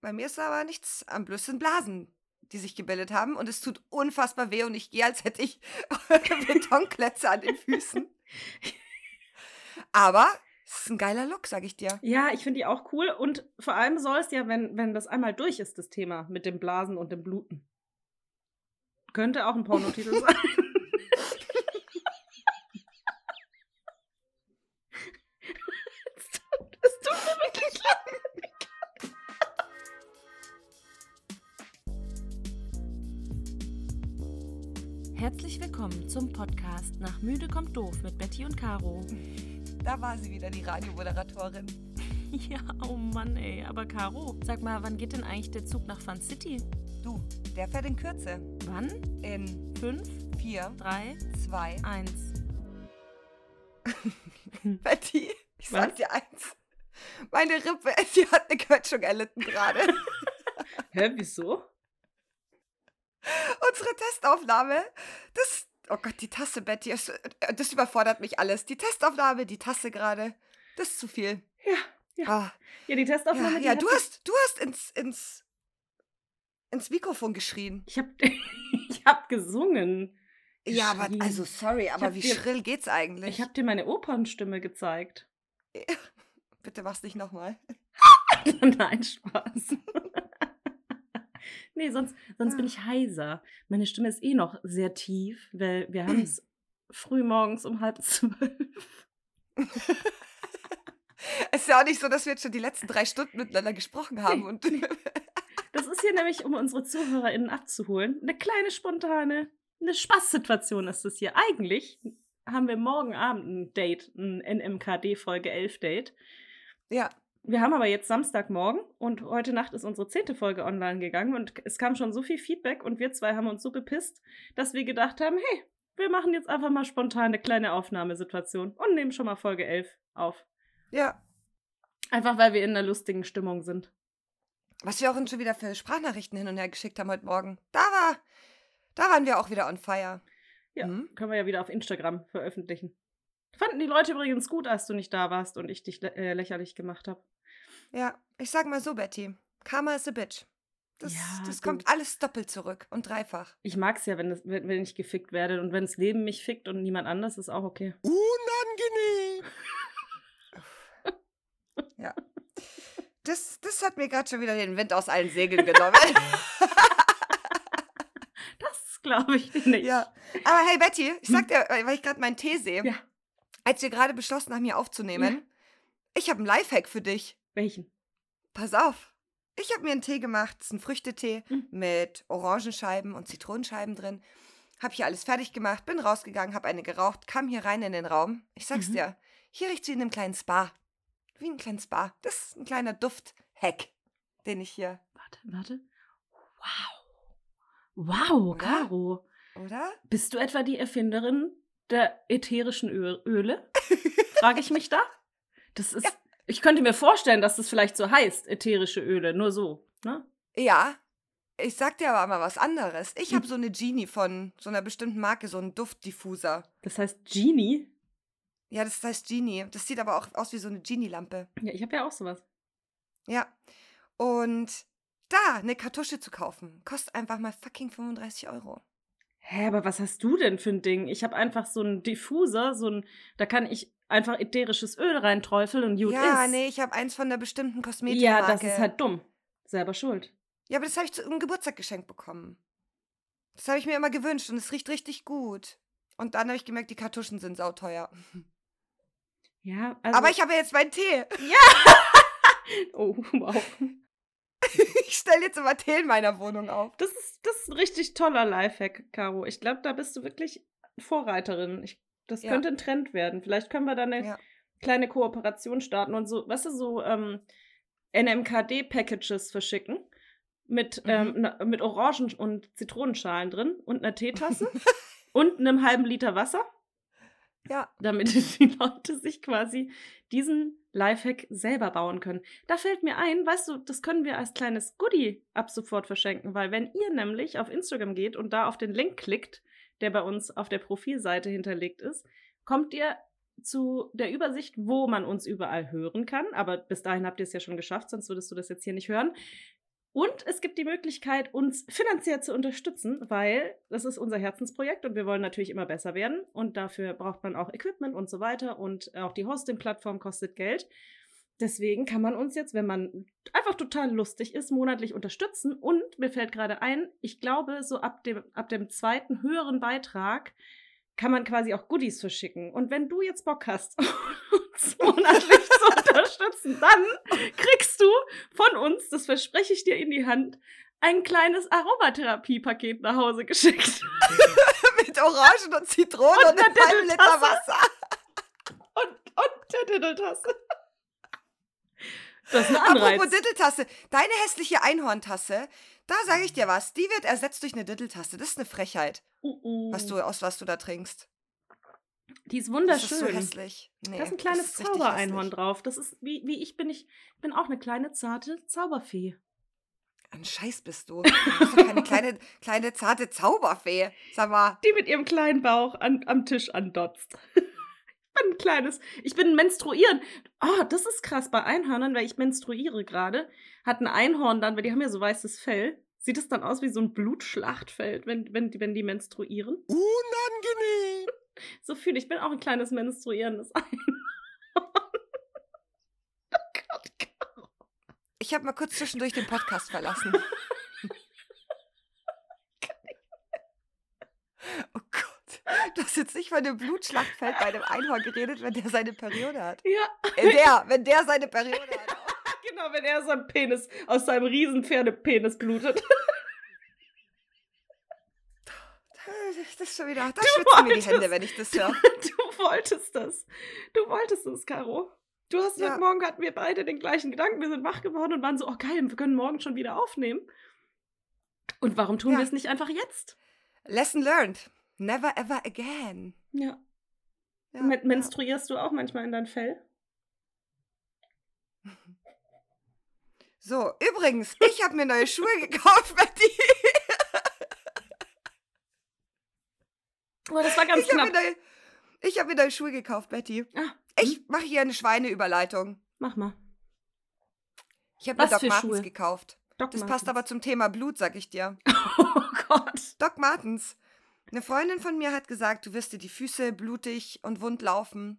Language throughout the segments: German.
Bei mir ist aber nichts am sind Blasen, die sich gebildet haben und es tut unfassbar weh und ich gehe, als hätte ich Betonklötze an den Füßen. Aber es ist ein geiler Look, sag ich dir. Ja, ich finde die auch cool und vor allem soll es ja, wenn, wenn das einmal durch ist, das Thema mit dem Blasen und dem Bluten. Könnte auch ein Pornotitel sein. Herzlich willkommen zum Podcast Nach Müde kommt doof mit Betty und Caro. Da war sie wieder, die Radiomoderatorin. Ja, oh Mann, ey. Aber Caro, sag mal, wann geht denn eigentlich der Zug nach Fun City? Du, der fährt in Kürze. Wann? In Fünf, 4, drei, 2, eins. Betty, ich Was? sag dir eins. Meine Rippe, sie hat eine Quetschung erlitten gerade. Hä, wieso? Unsere Testaufnahme, das, oh Gott, die Tasse, Betty, es- das überfordert mich alles. Die Testaufnahme, die Tasse gerade, das ist zu viel. Ja, ja. Ah, Ja, die Testaufnahme. ja, die ja du hast, du hast ins, ins, ins Mikrofon geschrien. Ich hab, ich hab gesungen. Ja, aber, also sorry, aber wie dir- schrill geht's eigentlich? Ich hab dir meine Opernstimme gezeigt. Bitte mach's nicht nochmal. Nein, Spaß. Nee, sonst, sonst bin Ah. ich heiser. Meine Stimme ist eh noch sehr tief, weil wir haben es früh morgens um halb zwölf. Es ist ja auch nicht so, dass wir jetzt schon die letzten drei Stunden miteinander gesprochen haben und Das ist hier nämlich, um unsere ZuhörerInnen abzuholen, eine kleine spontane, eine Spaßsituation ist es hier. Eigentlich haben wir morgen Abend ein Date, ein NMKD Folge 11 Date. ja, Wir haben aber jetzt Samstagmorgen und heute Nacht ist unsere zehnte Folge online gegangen und es kam schon so viel Feedback und wir zwei haben uns so bepisst, dass wir gedacht haben, hey, wir machen jetzt einfach mal spontan eine kleine Aufnahmesituation und nehmen schon mal Folge 11 auf. ja. Einfach weil wir in einer lustigen Stimmung sind. Was wir auch schon wieder für Sprachnachrichten hin und her geschickt haben heute Morgen. Da war, da waren wir auch wieder on fire. Ja, Mhm. können wir ja wieder auf Instagram veröffentlichen. Fanden die Leute übrigens gut, als du nicht da warst und ich dich lä äh, lächerlich gemacht habe. Ja, ich sag mal so, Betty. Karma is a bitch. Das, Ja, das kommt alles doppelt zurück und dreifach. Ich mag's ja, wenn, das, wenn, wenn ich gefickt werde und wenn das Leben mich fickt und niemand anders, ist auch okay. Unangenehm. ja. Das, das hat mir gerade schon wieder den Wind aus allen Segeln genommen. Das glaube ich nicht. ja. Aber hey, Betty, ich sag dir, weil ich gerade meinen Tee sehe, Ja. als wir gerade beschlossen haben, hier aufzunehmen, ich habe einen Lifehack für dich. Welchen? Pass auf. Ich habe mir einen Tee gemacht. Das ist ein Früchtetee Mhm. mit Orangenscheiben und Zitronenscheiben drin. Hab hier alles fertig gemacht, bin rausgegangen, hab eine geraucht, kam hier rein in den Raum. Ich sag's Mhm. dir, hier riecht's wie in einem kleinen Spa. Wie ein kleines Spa. Das ist ein kleiner Duft-Hack, den ich hier, Warte, warte. Wow. Wow, Oder? Caro. oder? Bist du etwa die Erfinderin der ätherischen Öle? Frage ich mich da. Das ist. Ja. Ich könnte mir vorstellen, dass das vielleicht so heißt, ätherische Öle, nur so. Ne? Ja. Ich sag dir aber mal was anderes. Ich Hm. habe so eine Genie von so einer bestimmten Marke, so einen Duftdiffuser. Das heißt Genie. Ja, das heißt Genie. Das sieht aber auch aus wie so eine Genie-Lampe. Ja, ich habe ja auch sowas. Ja. Und da eine Kartusche zu kaufen, kostet einfach mal fucking 35 Euro. Hä, aber was hast du denn für ein Ding? Ich habe einfach so einen Diffuser, so ein, da kann ich einfach ätherisches Öl reinträufeln und gut ja, ist. nee, ich habe eins von einer bestimmten Kosmetikmarke. ja, das ist halt dumm. Selber schuld. Ja, aber das habe ich zum Geburtstag geschenkt bekommen. Das habe ich mir immer gewünscht und es riecht richtig gut. Und dann habe ich gemerkt, die Kartuschen sind sauteuer. Ja, also. aber ich habe ja jetzt meinen Tee. Oh, wow. Ich stelle jetzt immer Tee in meiner Wohnung auf. Das ist, das ist ein richtig toller Lifehack, Caro. Ich glaube, da bist du wirklich Vorreiterin. Ich, das Ja. könnte ein Trend werden. Vielleicht können wir da eine Ja. kleine Kooperation starten und so, weißt du, so ähm, NMKD-Packages verschicken. Mit, Mhm. ähm, na- mit Orangen- und Zitronenschalen drin und einer Teetasse und einem halben Liter Wasser, Ja. damit die Leute sich quasi diesen Lifehack selber bauen können. Da fällt mir ein, weißt du, das können wir als kleines Goodie ab sofort verschenken, weil wenn ihr nämlich auf Instagram geht und da auf den Link klickt, der bei uns auf der Profilseite hinterlegt ist, kommt ihr zu der Übersicht, wo man uns überall hören kann. Aber bis dahin habt ihr es ja schon geschafft, sonst würdest du das jetzt hier nicht hören. Und es gibt die Möglichkeit, uns finanziell zu unterstützen, weil das ist unser Herzensprojekt und wir wollen natürlich immer besser werden. Und dafür braucht man auch Equipment und so weiter. Und auch die Hosting-Plattform kostet Geld. Deswegen kann man uns jetzt, wenn man einfach total lustig ist, monatlich unterstützen. Und mir fällt gerade ein, ich glaube, so ab dem, ab dem zweiten höheren Beitrag kann man quasi auch Goodies verschicken. Und wenn du jetzt Bock hast, uns monatlich zu unterstützen, dann kriegst du von uns, das verspreche ich dir in die Hand, ein kleines Aromatherapie-Paket nach Hause geschickt. Mit Orangen und Zitronen Und und, einem halben Liter. Wasser. Und, und der Dindeltasse. Das ist ein Anreiz. Apropos Ditteltasse, deine hässliche Einhorntasse, da sage ich dir was, die wird ersetzt durch eine Ditteltasse. Das ist eine Frechheit, Uh, uh. was du, aus was du da trinkst. Die ist Das wunderschön. ist so hässlich. Nee, da ist ein kleines Zaubereinhorn drauf. Das ist, wie, wie ich bin, ich bin auch eine kleine, zarte Zauberfee. Ein Scheiß bist du. Du bist doch keine kleine, kleine, zarte Zauberfee. Sag mal. Die mit ihrem kleinen Bauch an, am Tisch andotzt. ich bin ein kleines. Ich bin menstruieren. Oh, das ist krass bei Einhörnern, weil ich menstruiere gerade. Hat ein Einhorn dann, weil die haben ja so weißes Fell. Sieht es dann aus wie so ein Blutschlachtfeld, wenn, wenn, die, wenn die menstruieren? Unangenehm. So fühle ich. Ich bin auch ein kleines menstruierendes Einhorn. oh Gott, Caro. Ich habe mal kurz zwischendurch den Podcast verlassen. oh Du hast jetzt nicht von dem Blutschlachtfeld bei einem Einhorn geredet, wenn der seine Periode hat. Ja, Äh, der, wenn der seine Periode hat. genau, wenn er so ein Penis aus seinem riesen Pferdepenis blutet. Das ist schon wieder. Da schwitzen mir die Hände, wenn ich das höre. Du wolltest das. Du wolltest es, Caro. Du hast Ja. heute Morgen hatten wir beide den gleichen Gedanken. Wir sind wach geworden und waren so, oh geil, wir können morgen schon wieder aufnehmen. Und warum tun Ja. wir es nicht einfach jetzt? Lesson learned. Never ever again. Ja. Ja, Men ja. menstruierst du auch manchmal in dein Fell? So, übrigens, ich habe mir neue Schuhe gekauft, Betty. Oh, das war ganz Ich habe mir, knapp. neue- ich hab mir neue Schuhe gekauft, Betty. Ah, Ich mache hier eine Schweineüberleitung. mach mal. Ich habe mir Doc Martens Schuhe? gekauft. Doc Das passt Martens. aber zum Thema Blut, sag ich dir. Oh Gott. Doc Martens. Eine Freundin von mir hat gesagt, du wirst dir die Füße blutig und wund laufen.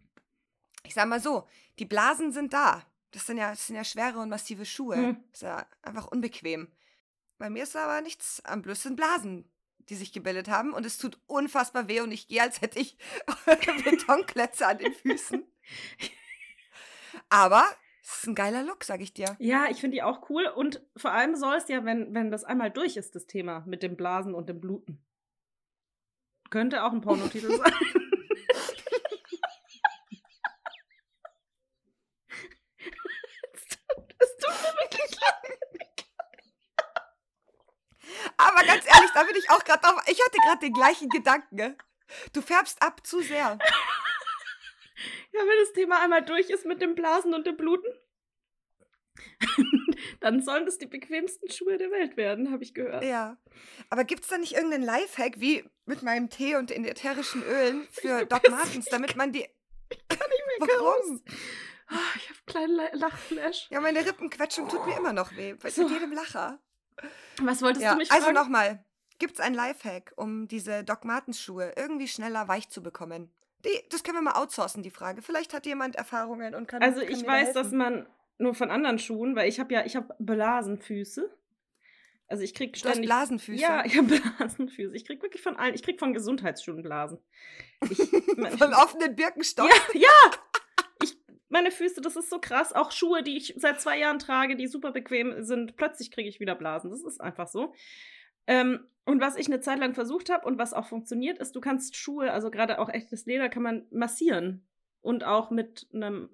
Ich sag mal so, die Blasen sind da. Das sind ja, das sind ja schwere und massive Schuhe. Hm. Ist ja einfach unbequem. Bei mir ist aber nichts am Blöd, sind Blasen, die sich gebildet haben und es tut unfassbar weh und ich gehe, als hätte ich Betonklötze an den Füßen. Aber es ist ein geiler Look, sag ich dir. Ja, ich finde die auch cool. Und vor allem soll es ja, wenn, wenn das einmal durch ist, das Thema mit dem Blasen und dem Bluten. Könnte auch ein Pornotitel sein. Es tut mir wirklich leid. Aber ganz ehrlich, da bin ich auch gerade drauf. Ich hatte gerade den gleichen Gedanken. Du färbst ab zu sehr. Ja, wenn das Thema einmal durch ist mit dem Blasen und dem Bluten, dann sollen das die bequemsten Schuhe der Welt werden, habe ich gehört. Ja. Aber gibt es da nicht irgendeinen Lifehack wie mit meinem Tee und den ätherischen Ölen für Doc Martens, damit man die. Warum? Ah, ich habe einen kleinen La- Lachflash. Ja, meine Rippenquetschung tut mir immer noch weh. Bei So. mit jedem Lacher. Was wolltest Ja, du mich also fragen? nochmal. Gibt es einen Lifehack, um diese Doc Martens Schuhe irgendwie schneller weich zu bekommen? Die, das können wir mal outsourcen, die Frage. Vielleicht hat jemand Erfahrungen und kann. Also kann ich mir da weiß, dass man nur von anderen Schuhen, weil ich habe ja, ich habe Blasenfüße. Also ich krieg Du hast ständig. Blasenfüße. Ja, ich habe Blasenfüße. Ich krieg wirklich von allen. Ich krieg von Gesundheitsschuhen Blasen. Ich, Von offenen Birkenstock. ja, ja. Ich, meine Füße, das ist so krass. Auch Schuhe, die ich seit zwei Jahren trage, die super bequem sind. Plötzlich kriege ich wieder Blasen. Das ist einfach so. Ähm, und was ich eine Zeit lang versucht habe und was auch funktioniert, ist, du kannst Schuhe, also gerade auch echtes Leder, kann man massieren. Und auch mit einem,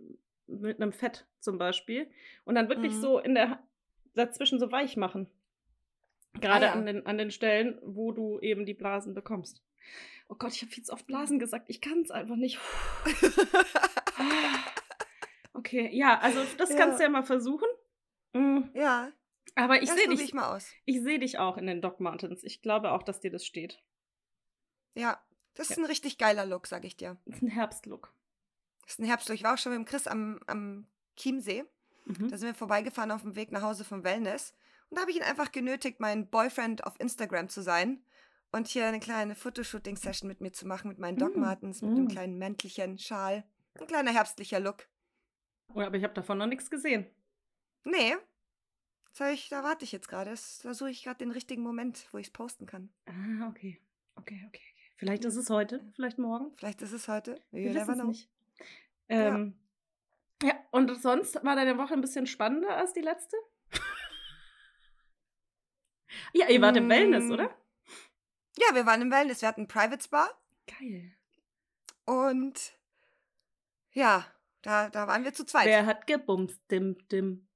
mit einem Fett zum Beispiel. Und dann wirklich Mhm. so in der dazwischen so weich machen. Gerade Ah, ja. an, den, an den Stellen, wo du eben die Blasen bekommst. Oh Gott, ich habe viel zu oft Blasen gesagt. Ich kann es einfach nicht. Okay, ja, also das Ja. kannst du ja mal versuchen. Mm, ja, Aber ich sehe dich, ich mal aus. ich sehe dich auch in den Doc Martens. Ich glaube auch, dass dir das steht. Ja, das ist Ja. ein richtig geiler Look, sag ich dir. Das ist ein Herbstlook. Das ist ein Herbstlook. Ich war auch schon mit dem Chris am, am Chiemsee. Mhm. Da sind wir vorbeigefahren auf dem Weg nach Hause vom Wellness. Und da habe ich ihn einfach genötigt, mein Boyfriend auf Instagram zu sein und hier eine kleine Fotoshooting-Session mit mir zu machen, mit meinen Doc Mm, Martens, mit einem mm. kleinen Mäntelchen, Schal. Ein kleiner herbstlicher Look. Oh, aber ich habe davon noch nichts gesehen. Nee. Ich, da warte ich jetzt gerade. Da suche ich gerade den richtigen Moment, wo ich es posten kann. Ah, okay. Okay, okay, okay. Vielleicht ist es heute, vielleicht morgen. Vielleicht ist es heute. Wir wissen es nicht. Ähm, ja. und sonst war deine Woche ein bisschen spannender als die letzte? ja, ihr wart im Wellness, Mm. oder? Ja, wir waren im Wellness. Wir hatten ein Private Spa. Geil. Und ja, da, da waren wir zu zweit. Wer hat gebumst? Dim, dim,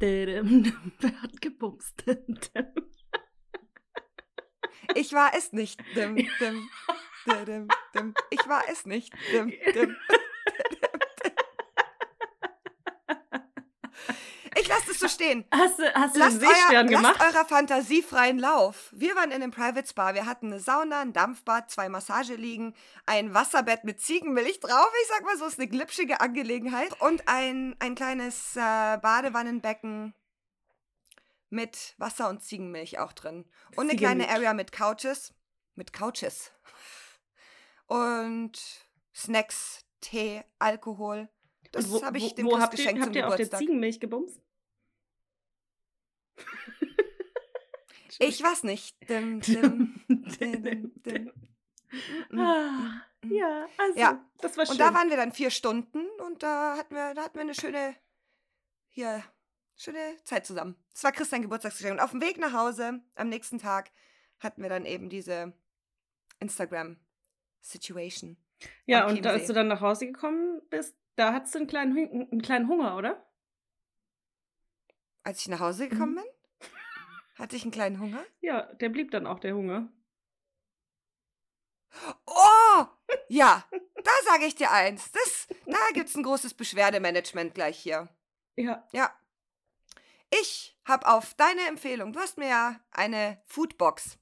dim, dim. Wer hat gebumst? Dim, dim. Ich war es nicht. Dim, dim, dim, dim, dim. Ich war es nicht. Dim, dim. Ich lasse es so stehen. Hast du, hast du Lasst, den euer, Seestern lasst gemacht? eurer Fantasie freien Lauf. Wir waren in einem Private Spa. Wir hatten eine Sauna, ein Dampfbad, zwei Massageliegen, ein Wasserbett mit Ziegenmilch drauf. Ich sag mal so, ist eine glitschige Angelegenheit. Und ein, ein kleines äh, Badewannenbecken mit Wasser und Ziegenmilch auch drin. Und eine kleine. Area mit Couches. Mit Couches. Und Snacks, Tee, Alkohol. Das habe ich dem wo Chris habt ihr, geschenkt zum habt ihr auf der. Ziegenmilch gebumst? Ich weiß nicht. Dim, dim, dim, Ah, mm. ja, also, Ja. das war schön. Und da waren wir dann vier Stunden und da hatten wir, da hatten wir eine schöne, hier, schöne Zeit zusammen. Es war Christian Geburtstagsgeschenk. Und auf dem Weg nach Hause am nächsten Tag hatten wir dann eben diese Instagram-Situation. ja, und da, als du dann nach Hause gekommen bist, da hattest du einen kleinen, einen kleinen Hunger, oder? Als ich nach Hause gekommen Mhm. bin, hatte ich einen kleinen Hunger. Ja, der blieb dann auch der Hunger. Oh! Ja, da sage ich dir eins. Das, da gibt es ein großes Beschwerdemanagement gleich hier. Ja, Ja. Ich habe auf deine Empfehlung, du hast mir ja eine Foodbox.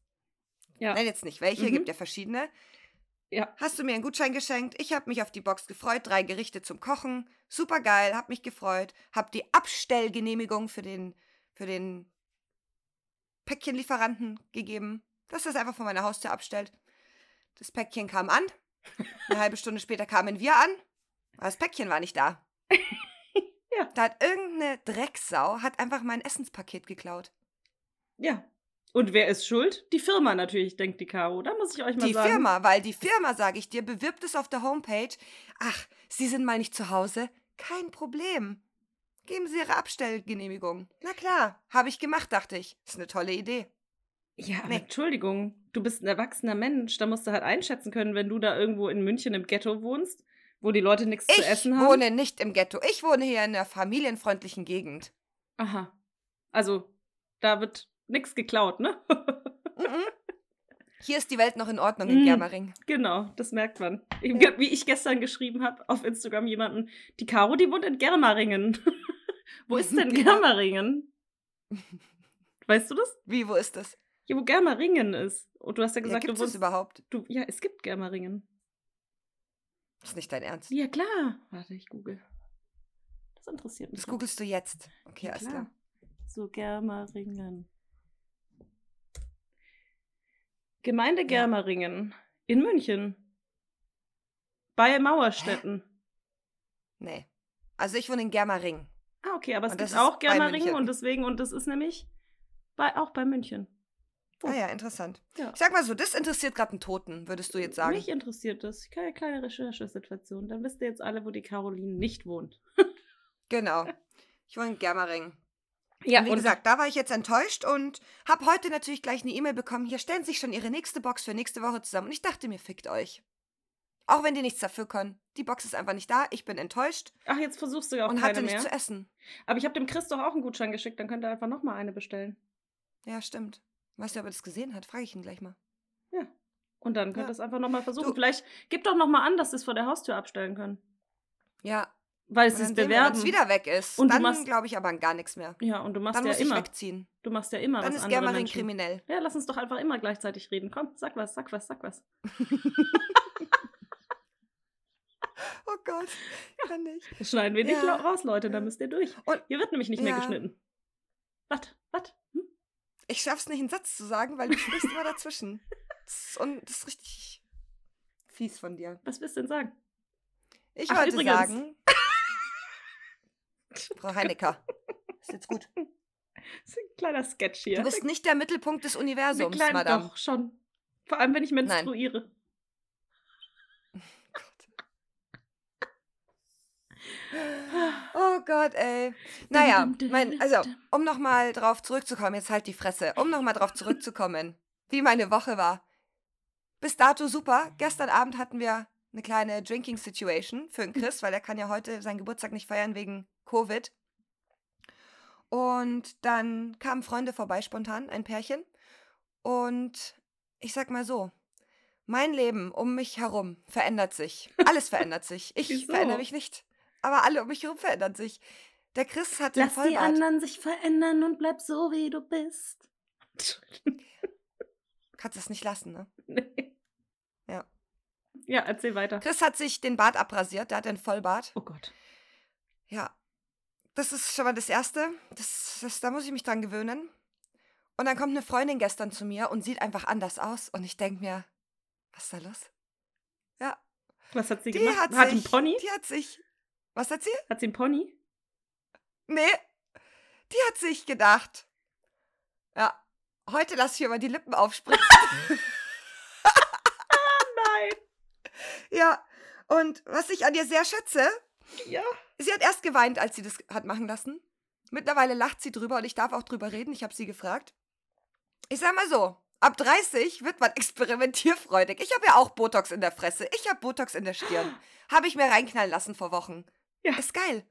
ja, Nein, jetzt nicht welche, Mhm. gibt ja verschiedene. Ja. Hast du mir einen Gutschein geschenkt? Ich habe mich auf die Box gefreut. Drei Gerichte zum Kochen. Super geil, habe mich gefreut. Habe die Abstellgenehmigung für den, für den Päckchenlieferanten gegeben, dass er es einfach vor meiner Haustür abstellt. Das Päckchen kam an. Eine halbe Stunde später kamen wir an. Aber das Päckchen war nicht da. Ja. Da hat irgendeine Drecksau hat einfach mein Essenspaket geklaut. Ja. Und wer ist schuld? Die Firma natürlich, denkt die Caro. Da muss ich euch mal Die sagen. Firma, weil die Firma, sage ich dir, bewirbt es auf der Homepage. Ach, Sie sind mal nicht zu Hause? Kein Problem. Geben Sie Ihre Abstellgenehmigung. Na klar, habe ich gemacht, dachte ich. Ist eine tolle Idee. Ja, aber Nee. Entschuldigung. Du bist ein erwachsener Mensch. Da musst du halt einschätzen können, wenn du da irgendwo in München im Ghetto wohnst, wo die Leute nichts zu Ich essen haben. wohne nicht im Ghetto. Ich wohne hier in einer familienfreundlichen Gegend. Aha. Also, da wird nichts geklaut, ne? Mhm. Hier ist die Welt noch in Ordnung in Mm. Germering. genau, das merkt man. Ich, Ja. Wie ich gestern geschrieben habe auf Instagram jemanden, die Caro, die wohnt in Germeringen. wo ist denn Ja. Germeringen? Weißt du das? Wie, wo ist das? Hier, wo Germeringen ist. Und du hast ja Ja, gesagt, Gibt du wohnst. überhaupt? Du, ja, es gibt Germeringen. Ist nicht dein Ernst. Ja, klar. Warte, ich google. Das interessiert mich. Das googelst du jetzt. Okay, Ja, alles klar. klar. So, Germeringen. Gemeinde Germeringen in München. Bei Mauerstetten. Nee. Also ich wohne in Germering. Ah, okay, aber es Und gibt auch München. und deswegen, und das ist nämlich bei, auch bei München. Oh. Ah ja, interessant. Ja. Ich sag mal so, das interessiert gerade einen Toten, würdest du jetzt sagen. Mich interessiert das. Keine kleine Recherchesituation. Dann wisst ihr jetzt alle, wo die Caroline nicht wohnt. Genau. Ich wohne in Germering. Ja, und wie gesagt, da war ich jetzt enttäuscht und habe heute natürlich gleich eine E-Mail bekommen. Hier stellen sich schon ihre nächste Box für nächste Woche zusammen. Und ich dachte mir, fickt euch. Auch wenn die nichts dafür können. Die Box ist einfach nicht da. Ich bin enttäuscht Ach, jetzt versuchst du ja auch und hatte nichts zu essen. Aber ich habe dem Chris doch auch einen Gutschein geschickt, dann könnt ihr einfach nochmal eine bestellen. Ja, stimmt. Weißt du, ob er das gesehen hat? Frage ich ihn gleich mal. Ja. Und dann könnt Ja. ihr es einfach nochmal versuchen. Du- Vielleicht gib doch nochmal an, dass sie es vor der Haustür abstellen können. Ja, Weil dann es sehen wir, wenn es bewerben. wieder weg ist. Und dann glaube ich aber an gar nichts mehr. Ja, und du machst Dann ja muss ich immer. wegziehen. Du machst ja immer Dann was ist Germering kriminell. Ja, lass uns doch einfach immer gleichzeitig reden. Komm, sag was, sag was, sag was. Oh Gott, kann nicht. Das schneiden wir nicht Ja. raus, Leute, da müsst ihr durch. Und- Hier wird nämlich nicht mehr Ja. geschnitten. Was? Was? Hm? Ich schaff's nicht, einen Satz zu sagen, weil du sprichst immer dazwischen. Das ist, und das ist richtig fies von dir. Was willst du denn sagen? Ich Ach, wollte übrigens. sagen. Frau Heinecker. Ist jetzt gut. Das ist ein kleiner Sketch hier. Du bist nicht der Mittelpunkt des Universums, kleine- Madame. Doch, schon. Vor allem, wenn ich Nein. menstruiere. Oh Gott, ey. Naja, mein, also, um nochmal drauf zurückzukommen, jetzt halt die Fresse, um nochmal drauf zurückzukommen, wie meine Woche war. Bis dato super. Gestern Abend hatten wir eine kleine Drinking Situation für den Chris, weil er kann ja heute seinen Geburtstag nicht feiern wegen Covid. Und dann kamen Freunde vorbei spontan, ein Pärchen. Und ich sag mal so, mein Leben um mich herum verändert sich. Alles verändert sich. Ich Wieso? verändere mich nicht. Aber alle um mich herum verändern sich. Der Chris hat den Lass die Vollbart. anderen sich verändern und bleib so, wie du bist. Kannst es nicht lassen, ne? Nee. Ja. Ja, erzähl weiter. Chris hat sich den Bart abrasiert. Der hat einen Vollbart. Oh Gott. Ja. Das ist schon mal das Erste. Das, das, da muss ich mich dran gewöhnen. Und dann kommt eine Freundin gestern zu mir und sieht einfach anders aus. Und ich denke mir, was ist da los? Ja. Was hat sie Die gemacht? hat, hat sich, ein Pony? Die hat sich. Was hat sie? Hat sie ein Pony? Nee. Die hat sich gedacht. Ja. Heute lasse ich mal die Lippen aufspritzen. Nein. ja. Und was ich an ihr sehr schätze, Ja. Sie hat erst geweint, als sie das hat machen lassen. Mittlerweile lacht sie drüber und ich darf auch drüber reden. Ich habe sie gefragt. Ich sag mal so, ab 30 wird man experimentierfreudig. Ich habe ja auch Botox in der Fresse. Ich habe Botox in der Stirn. Habe ich mir reinknallen lassen vor Wochen. Ja. Ist geil.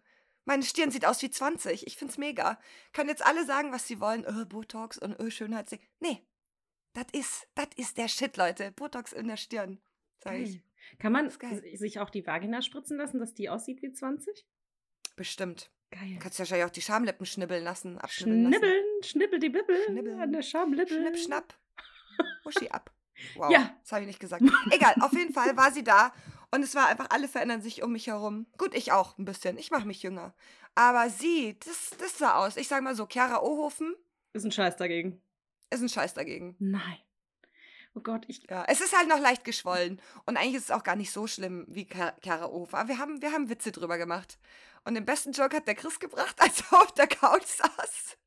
Meine Stirn sieht aus wie 20. Ich find's mega. Können jetzt alle sagen, was sie wollen. Öh, Botox und öh, Schönheitsding. Nee. Das ist, das ist der Shit, Leute. Botox in der Stirn. Sag ich. Kann man sich auch die Vagina spritzen lassen, dass die aussieht wie 20? Bestimmt. Geil. Kannst wahrscheinlich auch die Schamlippen schnibbeln lassen. Abschnibbeln lassen. Schnibbeln, schnibbel die Bibbel Schnibbeln. an der Schamlippe. Schnipp, schnapp. Uschi ab. Wow, Ja. das habe ich nicht gesagt. Egal, auf jeden Fall war sie da und es war einfach, alle verändern sich um mich herum. Gut, ich auch ein bisschen. Ich mache mich jünger. Aber sie, das, das sah aus. Ich sag mal so, Chiara Ohofen Ist ein Scheiß dagegen. ist ein Scheiß dagegen. Nein. Oh Gott, ich. Ja, es ist halt noch leicht geschwollen. Und eigentlich ist es auch gar nicht so schlimm wie Ohofen. Aber wir haben, wir haben Witze drüber gemacht. Und den besten Joke hat der Chris gebracht, als er auf der Couch saß.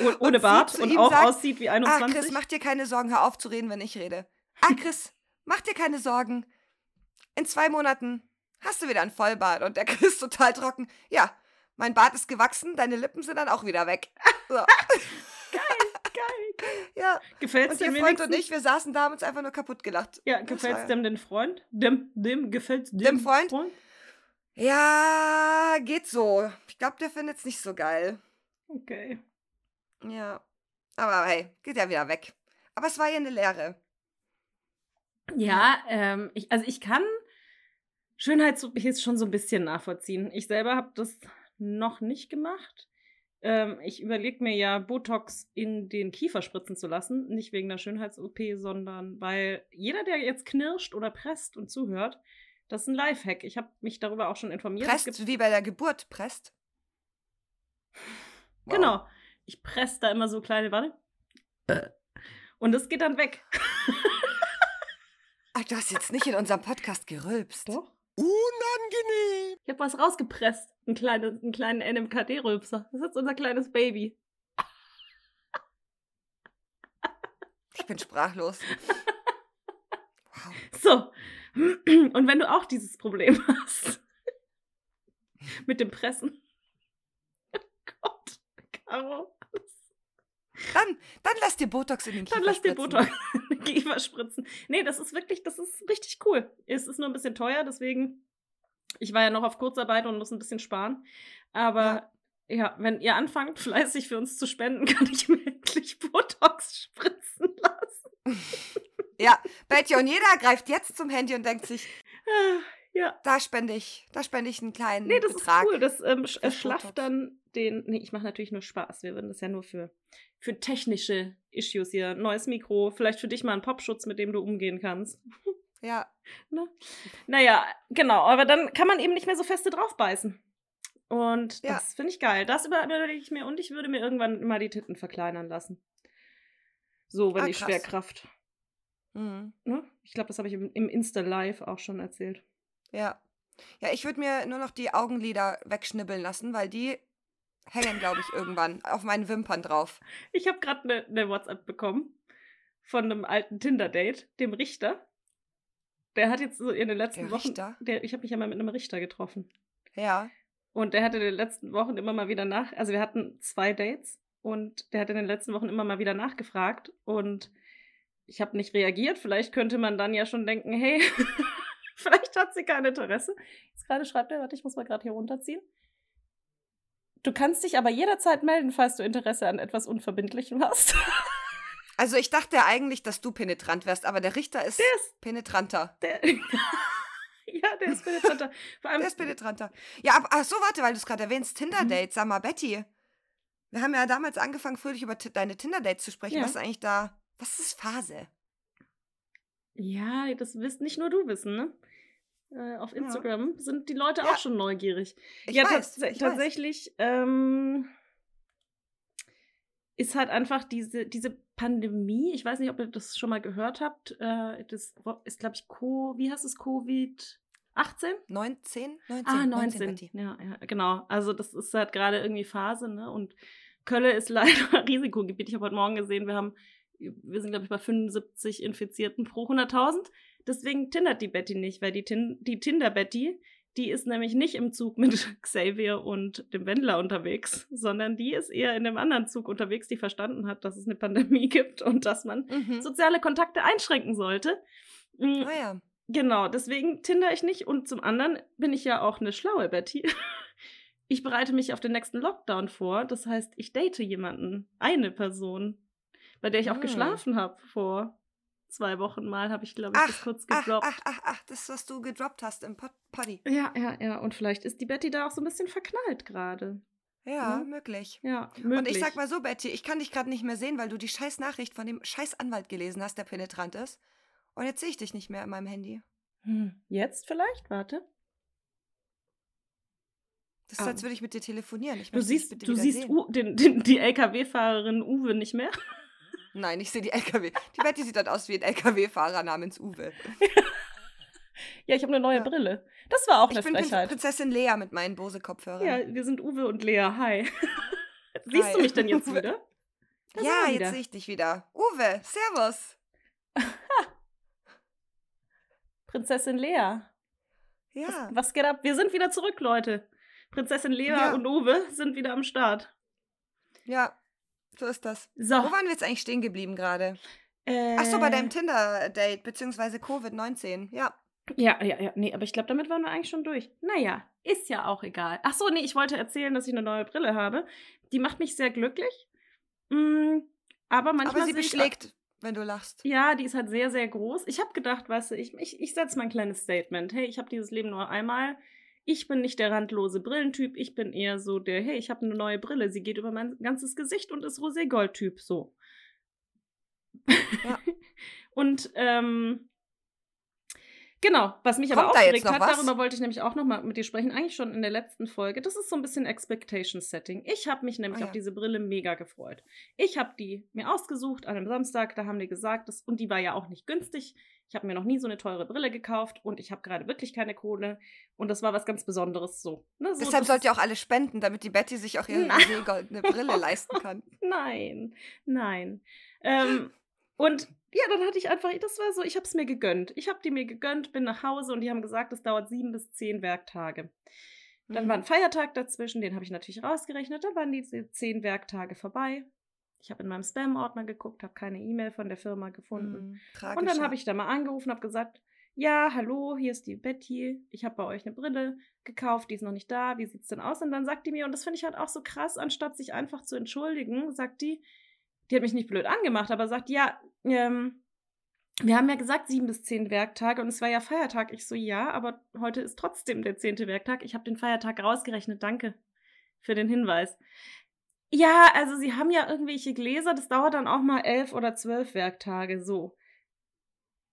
Oh, ohne sie Bart und auch sagt, aussieht wie Ah, 21. Chris, mach dir keine Sorgen, hör auf zu reden, wenn ich rede. Ah, Chris, mach dir keine Sorgen. In zwei Monaten hast du wieder ein Vollbart und der Chris total trocken. Ja, mein Bart ist gewachsen, deine Lippen sind dann auch wieder weg. So. Ja, Gefällt's und dem Freund und ich, wir saßen da und uns einfach nur kaputt gelacht. Ja, Das gefällt's war- dem den Freund? Dem, dem gefällt's dem, Dem Freund? Ja, geht so. Ich glaube, der findet es nicht so geil. Okay. Ja. Aber hey, geht ja wieder weg. Aber es war ja eine Lehre. Ja, ähm, ich, also ich kann Schönheits-OPs schon so ein bisschen nachvollziehen. Ich selber habe das noch nicht gemacht. Ähm, ich überlege mir ja, Botox in den Kiefer spritzen zu lassen. Nicht wegen der Schönheits-OP, sondern weil jeder, der jetzt knirscht oder presst und zuhört, das ist ein Lifehack. Ich habe mich darüber auch schon informiert. Es Presst, wie bei der Geburt, presst. Wow. Genau. Ich presse da immer so kleine, warte. Und das geht dann weg. Ach, du hast jetzt nicht in unserem Podcast gerülpst. Doch. Unangenehm. Ich habe was rausgepresst. Ein kleines, einen kleinen NMKD-Rülpser. Das ist jetzt unser kleines Baby. Ich bin sprachlos. Wow. So. Und wenn du auch dieses Problem hast mit dem Pressen. Oh Gott, Caro. Dann, dann lass dir Botox in den Kiefer Dann lass dir spritzen. Botox in den Kiefer spritzen. Nee, das ist wirklich, das ist richtig cool. Es ist nur ein bisschen teuer, deswegen. Ich war ja noch auf Kurzarbeit und muss ein bisschen sparen. Aber ja, wenn ihr anfangt, fleißig für uns zu spenden, kann ich mir endlich Botox spritzen lassen. Ja, Betty und jeder greift jetzt zum Handy und denkt sich, Ah, Ja. da spende ich, da spende ich einen kleinen Nee, das Betrag. ist cool. Das ähm, sch- äh, dann den. Nee, ich mache natürlich nur Spaß. Wir würden das ja nur für, für technische Issues hier. Neues Mikro, vielleicht für dich mal einen Popschutz, mit dem du umgehen kannst. Ja, Naja, genau, aber dann kann man eben nicht mehr so feste draufbeißen. Und Ja. das finde ich geil. Das über- überlege ich mir und ich würde mir irgendwann mal die Titten verkleinern lassen. So, wenn Ah, die krass. Schwerkraft. Mhm. Ne? Ich glaube, das habe ich im, im Insta-Live auch schon erzählt. Ja. Ja, ich würde mir nur noch die Augenlider wegschnibbeln lassen, weil die hängen, glaube ich, irgendwann auf meinen Wimpern drauf. Ich habe gerade eine ne WhatsApp bekommen von einem alten Tinder-Date, dem Richter. Der hat jetzt so in den letzten Der Wochen. Der, ich habe mich ja mal mit einem Richter getroffen. Ja. Und der hat in den letzten Wochen immer mal wieder nach. Also, wir hatten zwei Dates und der hat in den letzten Wochen immer mal wieder nachgefragt. Und ich habe nicht reagiert. Vielleicht könnte man dann ja schon denken: hey, vielleicht hat sie kein Interesse. Jetzt gerade schreibt er, warte, ich muss mal gerade hier runterziehen. Du kannst dich aber jederzeit melden, falls du Interesse an etwas Unverbindlichem hast. Also ich dachte eigentlich, dass du penetrant wärst, aber der Richter ist, Der ist penetranter. Der, ja, der ist penetranter. Vor allem, Der ist penetranter. Ja, aber ach so, warte, weil du es gerade erwähnst, Mhm. Tinder-Date, sag mal, Betty. Wir haben ja damals angefangen, fröhlich über deine Tinder-Dates zu sprechen. Ja. Was ist eigentlich da? Was ist Phase? ja, das wirst nicht nur du wissen, ne? Äh, auf Instagram sind die Leute Ja. auch schon neugierig. Ich ja, weiß, tats- ich tatsächlich ähm, ist halt einfach diese, diese Pandemie, ich weiß nicht, ob ihr das schon mal gehört habt, äh, das ist, glaube ich, Co wie heißt es, Covid 18? 19? 19, Ah, 19. Betty. ja, ja, genau. Also das ist halt gerade irgendwie Phase, ne? Und Kölle ist leider Risikogebiet. Ich habe heute Morgen gesehen, wir haben, wir sind, glaube ich, bei 75 Infizierten pro 100.000. Deswegen tindert die Betty nicht, weil die, Tin die Tinder-Betty, die ist nämlich nicht im Zug mit Xavier und dem Wendler unterwegs, sondern die ist eher in dem anderen Zug unterwegs, die verstanden hat, dass es eine Pandemie gibt und dass man Mhm. soziale Kontakte einschränken sollte. Ah ja. Genau, deswegen tinder ich nicht. Und zum anderen bin ich ja auch eine schlaue Betty. Ich bereite mich auf den nächsten Lockdown vor. Das heißt, ich date jemanden, eine Person, bei der ich auch Hm. geschlafen habe vor zwei Wochen mal, habe ich, glaube ich, das Ach, kurz ach, gedroppt. ach, ach, ach, das, was du gedroppt hast im Pod Poddy. Ja, ja, ja. Und vielleicht ist die Betty da auch so ein bisschen verknallt gerade. Ja, Ne? möglich. Ja, möglich. Und ich sag mal so, Betty, ich kann dich gerade nicht mehr sehen, weil du die scheiß Nachricht von dem scheiß Anwalt gelesen hast, der penetrant ist. Und jetzt sehe ich dich nicht mehr in meinem Handy. Hm, Jetzt vielleicht? Warte. Das ist, Ah. als würde ich mit dir telefonieren. Ich Du siehst, du siehst. U den, den, die LKW-Fahrerin Uwe nicht mehr. Nein, ich sehe die LKW. Die Betty sieht dann aus wie ein LKW-Fahrer namens Uwe. Ja, ich habe eine neue Ja. Brille. Das war auch Ich eine bin Prin Frechheit. Prinzessin Lea mit meinen Bose-Kopfhörern. Ja, wir sind Uwe und Lea. Hi. Siehst Hi. du mich denn jetzt Uwe. wieder? Da ja wir jetzt wieder. sehe ich dich wieder. Uwe, servus. Prinzessin Lea. Ja. Was geht ab? Wir sind wieder zurück, Leute. Prinzessin Lea Ja. und Uwe sind wieder am Start. Ja, so ist das. So. Wo waren wir jetzt eigentlich stehen geblieben gerade? Ach so, bei deinem Tinder-Date, beziehungsweise Covid-19. Ja. Ja, ja, ja. Nee, aber ich glaube, damit waren wir eigentlich schon durch. Naja, ist ja auch egal. Ach so, nee, ich wollte erzählen, dass ich eine neue Brille habe. Die macht mich sehr glücklich. Mm, aber manchmal Aber sie beschlägt, wenn du lachst. Ja, die ist halt sehr, sehr groß. Ich habe gedacht, weißt du, ich, ich, ich setze mal ein kleines Statement. Hey, ich habe dieses Leben nur einmal. Ich bin nicht der randlose Brillentyp. Ich bin eher so der, hey, ich habe eine neue Brille. Sie geht über mein ganzes Gesicht und ist Rosé-Gold-Typ. So. Ja. und, ähm, genau, was mich aber Kommt jetzt aufgeregt hat, was? darüber wollte ich nämlich auch nochmal mit dir sprechen, eigentlich schon in der letzten Folge. Das ist so ein bisschen Expectation-Setting. Ich habe mich nämlich Ah, auf ja. diese Brille mega gefreut. Ich habe die mir ausgesucht an einem Samstag, da haben die gesagt, das, und die war ja auch nicht günstig. Ich habe mir noch nie so eine teure Brille gekauft und ich habe gerade wirklich keine Kohle. Und das war was ganz Besonderes so. Ne, so Deshalb sollt ihr auch alle spenden, damit die Betty sich auch ihre goldene Brille leisten kann. Nein, nein. Ähm, und ja, dann hatte ich einfach, das war so, ich habe es mir gegönnt. Ich habe die mir gegönnt, bin nach Hause und die haben gesagt, es dauert sieben bis zehn Werktage. Dann Mhm. war ein Feiertag dazwischen, den habe ich natürlich rausgerechnet. Dann waren diese zehn Werktage vorbei. Ich habe in meinem Spam-Ordner geguckt, habe keine E-Mail von der Firma gefunden. Mhm, tragisch, Und dann habe ich da mal angerufen, habe gesagt, ja, hallo, hier ist die Betty. Ich habe bei euch eine Brille gekauft, die ist noch nicht da. Wie sieht's denn aus? Und dann sagt die mir, und das finde ich halt auch so krass, anstatt sich einfach zu entschuldigen, sagt die, die hat mich nicht blöd angemacht, aber sagt, ja, ähm, wir haben ja gesagt sieben bis zehn Werktage und es war ja Feiertag. Ich so, ja, aber heute ist trotzdem der zehnte Werktag. Ich habe den Feiertag rausgerechnet. Danke für den Hinweis. Ja, also sie haben ja irgendwelche Gläser, das dauert dann auch mal elf oder zwölf Werktage, so.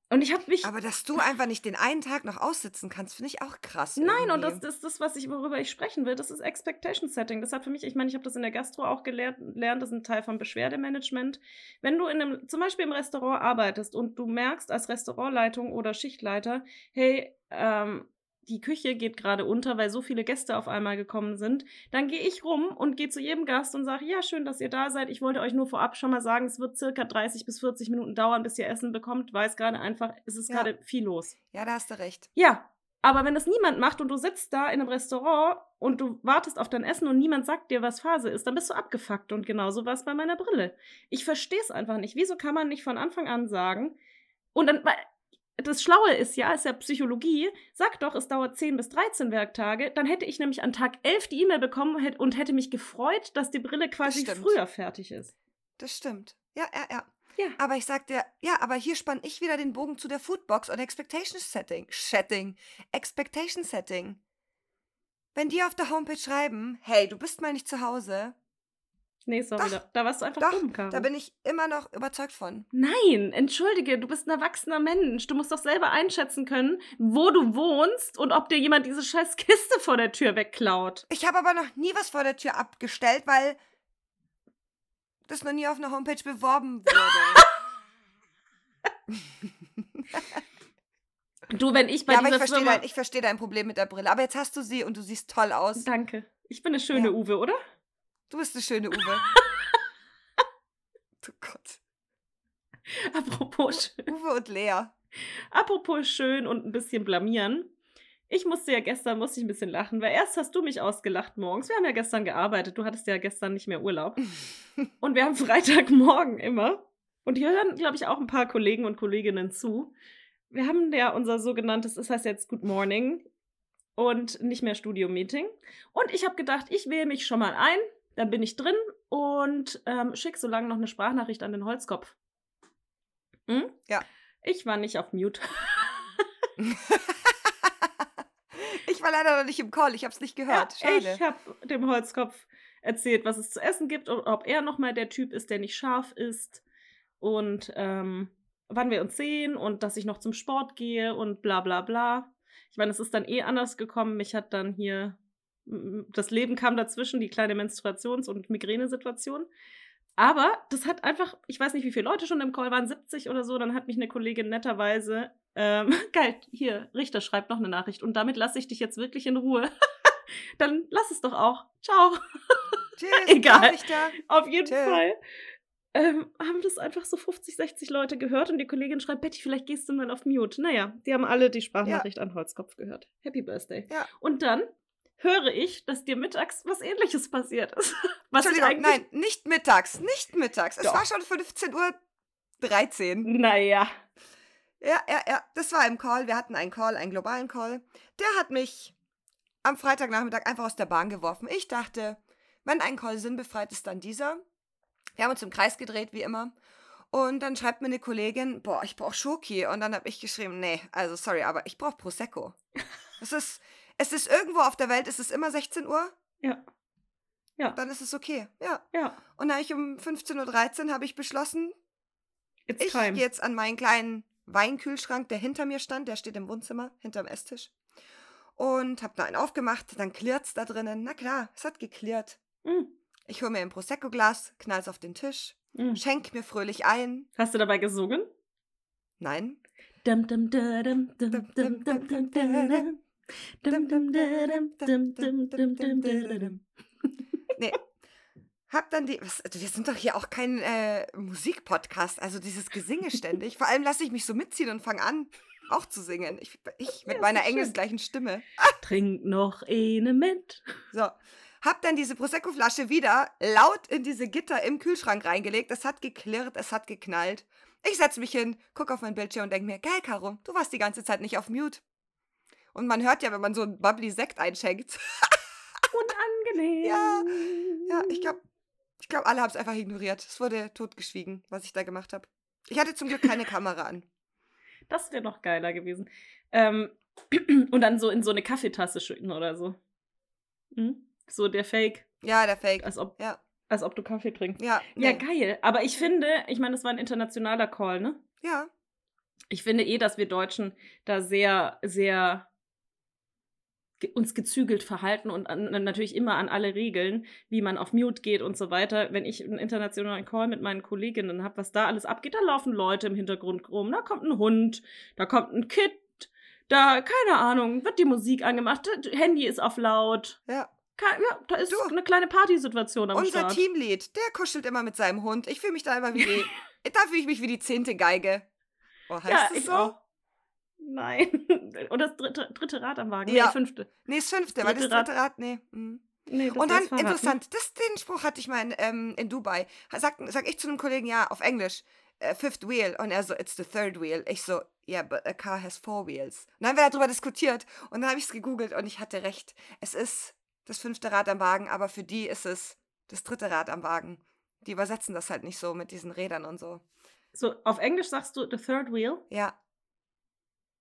Und ich habe mich. Aber dass du einfach nicht den einen Tag noch aussitzen kannst, finde ich auch krass. Nein, und das, irgendwie. das ist das, was ich, worüber ich sprechen will. Das ist Expectation Setting. Das hat für mich, ich meine, ich habe das in der Gastro auch gelernt, lernt, das ist ein Teil von Beschwerdemanagement. Wenn du in einem, zum Beispiel im Restaurant arbeitest und du merkst als Restaurantleitung oder Schichtleiter, hey, ähm, die Küche geht gerade unter, weil so viele Gäste auf einmal gekommen sind, dann gehe ich rum und gehe zu jedem Gast und sage, ja, schön, dass ihr da seid. Ich wollte euch nur vorab schon mal sagen, es wird circa 30 bis 40 Minuten dauern, bis ihr Essen bekommt, weil es gerade einfach, es ist Ja. gerade viel los. Ja, da hast du recht. Ja, aber wenn das niemand macht und du sitzt da in einem Restaurant und du wartest auf dein Essen und niemand sagt dir, was Phase ist, dann bist du abgefuckt. Und genauso war es bei meiner Brille. Ich verstehe es einfach nicht. Wieso kann man nicht von Anfang an sagen, und dann, das Schlaue ist ja, ist ja Psychologie, sag doch, es dauert 10 bis 13 Werktage, dann hätte ich nämlich an Tag 11 die E-Mail bekommen und hätte mich gefreut, dass die Brille quasi früher fertig ist. Das stimmt. Ja, ja, ja. Ja. Aber ich sag dir, ja, aber hier spann ich wieder den Bogen zu der Foodbox und Expectation Setting. Setting. Expectation Setting. Wenn die auf der Homepage schreiben, hey, du bist mal nicht zu Hause, Nee, sorry, Doch. da, da warst du einfach Doch, dumm, Caro. da bin ich immer noch überzeugt von. Nein, entschuldige, du bist ein erwachsener Mensch. Du musst doch selber einschätzen können, wo du wohnst und ob dir jemand diese scheiß Kiste vor der Tür wegklaut. Ich habe aber noch nie was vor der Tür abgestellt, weil das noch nie auf einer Homepage beworben wurde. Du, wenn ich bei ja, aber ich verstehe, Firma... dein, ich verstehe dein Problem mit der Brille. Aber jetzt hast du sie und du siehst toll aus. Danke. Ich bin eine schöne Ja. Uwe, oder? Du bist eine schöne Uwe. oh Gott. Apropos schön, Uwe und Lea. apropos schön und ein bisschen blamieren. Ich musste ja gestern, musste ich ein bisschen lachen, weil erst hast du mich ausgelacht morgens. Wir haben ja gestern gearbeitet. Du hattest ja gestern nicht mehr Urlaub. Und wir haben Freitagmorgen immer. Und hier hören, glaube ich, auch ein paar Kollegen und Kolleginnen zu. Wir haben ja unser sogenanntes, das heißt jetzt Good Morning und nicht mehr Studio-Meeting. Und ich habe gedacht, ich wähle mich schon mal ein, dann bin ich drin und ähm, schick so lange noch eine Sprachnachricht an den Holzkopf. Hm? Ja. Ich war nicht auf Mute. ich war leider noch nicht im Call, ich habe es nicht gehört. Ja, ich habe dem Holzkopf erzählt, was es zu essen gibt und ob er nochmal der Typ ist, der nicht scharf ist und ähm, wann wir uns sehen und dass ich noch zum Sport gehe und bla bla bla. Ich meine, es ist dann eh anders gekommen. Mich hat dann hier, das Leben kam dazwischen, die kleine Menstruations- und Migränesituation. Aber das hat einfach, ich weiß nicht, wie viele Leute schon im Call waren, 70 oder so. Dann hat mich eine Kollegin netterweise, ähm, geil, hier, Richter schreibt noch eine Nachricht und damit lasse ich dich jetzt wirklich in Ruhe. dann lass es doch auch. Ciao. Tschüss, Egal. Richter. Auf jeden Tschö. Fall. Ähm, haben das einfach so 50, 60 Leute gehört und die Kollegin schreibt, Betty, vielleicht gehst du mal auf Mute. Naja, die haben alle die Sprachnachricht an Holzkopf gehört. Happy Birthday. Ja. Und dann höre ich, dass dir mittags was ähnliches passiert ist. Was Entschuldigung, nein, nicht mittags, nicht mittags. Es Doch. war schon 15 Uhr 13. Naja. Ja, ja, ja, das war im Call. Wir hatten einen Call, einen globalen Call. Der hat mich am Freitagnachmittag einfach aus der Bahn geworfen. Ich dachte, wenn ein Call sinnbefreit ist, dann dieser. Wir haben uns im Kreis gedreht, wie immer. Und dann schreibt mir eine Kollegin, boah, ich brauche Schoki. Und dann habe ich geschrieben, nee, also sorry, aber ich brauche Prosecco. es ist, es ist irgendwo auf der Welt, es ist immer 16 Uhr, Ja. Ja. dann ist es okay. Ja. Ja. Und dann habe ich um 15.13 Uhr habe ich beschlossen, It's ich gehe jetzt an meinen kleinen Weinkühlschrank, der hinter mir stand, der steht im Wohnzimmer, hinterm Esstisch. Und hab da einen aufgemacht, dann klirrt's da drinnen. Na klar, es hat geklirrt. Mm, Ich hole mir ein Prosecco-Glas, knall's auf den Tisch, mm. schenk mir fröhlich ein. Hast du dabei gesungen? Nein. Dum, dum, da, dum, dum, dum, dum, dum, dum. Dum, dum, dum, Nee. Hab dann die. Was, wir sind doch hier auch kein äh, Musikpodcast, also dieses Gesinge ständig. Vor allem lasse ich mich so mitziehen und fange an, auch zu singen. Ich, ich mit Ja, meiner engelsgleichen Stimme. Trink noch eine mit. So. Hab dann diese Prosecco-Flasche wieder laut in diese Gitter im Kühlschrank reingelegt. Es hat geklirrt, es hat geknallt. Ich setze mich hin, guck auf mein Bildschirm und denke mir, geil, Caro, du warst die ganze Zeit nicht auf Mute. Und man hört ja, wenn man so einen Bubbly Sekt einschenkt. Unangenehm. Ja, Ja, ich glaube, ich glaub, alle haben es einfach ignoriert. Es wurde totgeschwiegen, was ich da gemacht habe. Ich hatte zum Glück keine Kamera an. Das wäre noch geiler gewesen. Ähm, und dann so in so eine Kaffeetasse schütten oder so. Hm? So der Fake, Ja, der Fake. als ob, Ja, als ob du Kaffee trinkst. ja, Ja, nee. geil. Aber ich finde, ich meine, das war ein internationaler Call, ne? ja. Ich finde eh, dass wir Deutschen da sehr, sehr uns gezügelt verhalten und an, natürlich immer an alle Regeln, wie man auf Mute geht und so weiter. Wenn ich einen internationalen Call mit meinen Kolleginnen habe, was da alles abgeht, da laufen Leute im Hintergrund rum. Da kommt ein Hund, da kommt ein Kind, da, keine Ahnung, wird die Musik angemacht, das Handy ist auf laut. Ja. Ja, da ist Du. eine kleine Partysituation am Unser Start. Teamlead, der kuschelt immer mit seinem Hund. Ich fühle mich da immer wie die, da fühle ich mich wie die zehnte Geige. Oh, heißt ja, es ich so? auch. Nein. Und das dritte, dritte Rad am Wagen. Ja. Nee, fünfte. Nee, das fünfte, weil das Dritte Rad. Rad, nee. mhm. Nee, das Und dann, ne? interessant, das, den Spruch hatte ich mal in, ähm, in Dubai. Sag, sag ich zu einem Kollegen, ja, auf Englisch, äh, fifth wheel. Und er so, it's the third wheel. Ich so, yeah, but a car has four wheels. Und dann haben wir darüber diskutiert. Und dann habe ich es gegoogelt und ich hatte recht. Es ist das fünfte Rad am Wagen, aber für die ist es das dritte Rad am Wagen. Die übersetzen das halt nicht so mit diesen Rädern und so. So, auf Englisch sagst du the third wheel, Ja,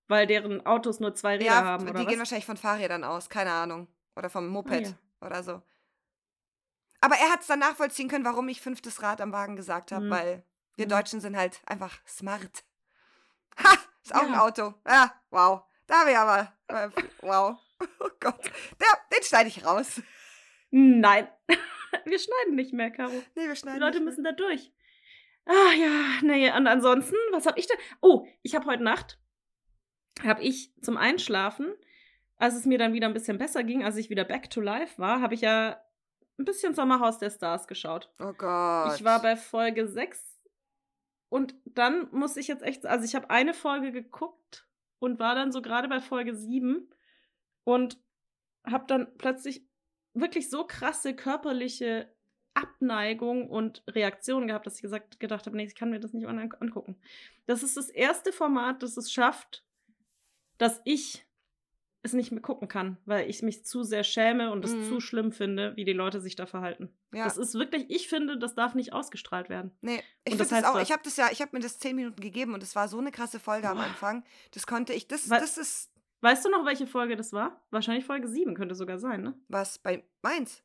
weil deren Autos nur zwei Räder ja haben, die oder gehen was? wahrscheinlich von Fahrrädern aus, keine Ahnung. Oder vom Moped ja. oder so. Aber er hat es dann nachvollziehen können, warum ich fünftes Rad am Wagen gesagt habe, Mhm. weil wir Mhm. Deutschen sind halt einfach smart. Ha! Ist auch ein Ja. Auto. Ja, wow. Da habe ich aber. Äh, wow. Oh Gott. Der, den schneide ich raus. Nein. Wir schneiden nicht mehr, Caro. Nee, wir Die schneiden. Leute nicht müssen da durch. Ah ja, nee, und ansonsten, was habe ich denn? Oh, ich habe heute Nacht, habe ich zum Einschlafen, als es mir dann wieder ein bisschen besser ging, als ich wieder back to life war, habe ich ja ein bisschen Sommerhaus der Stars geschaut. Oh Gott. Ich war bei Folge 6 und dann muss ich jetzt echt, also ich habe eine Folge geguckt und war dann so gerade bei Folge 7 und habe dann plötzlich wirklich so krasse körperliche Abneigung und Reaktionen gehabt, dass ich gesagt, gedacht habe, nee, ich kann mir das nicht an angucken. Das ist das erste Format, das es schafft, dass ich es nicht mehr gucken kann, weil ich mich zu sehr schäme und es Mhm. zu schlimm finde, wie die Leute sich da verhalten. Ja. Das ist wirklich, ich finde, das darf nicht ausgestrahlt werden. Nee, ich finde das auch, was? ich habe das ja, ich habe mir das zehn Minuten gegeben und es war so eine krasse Folge am Boah. Anfang. Das konnte ich, das, Weil- das ist Weißt du noch, welche Folge das war? Wahrscheinlich Folge 7 könnte sogar sein, ne? was bei meins.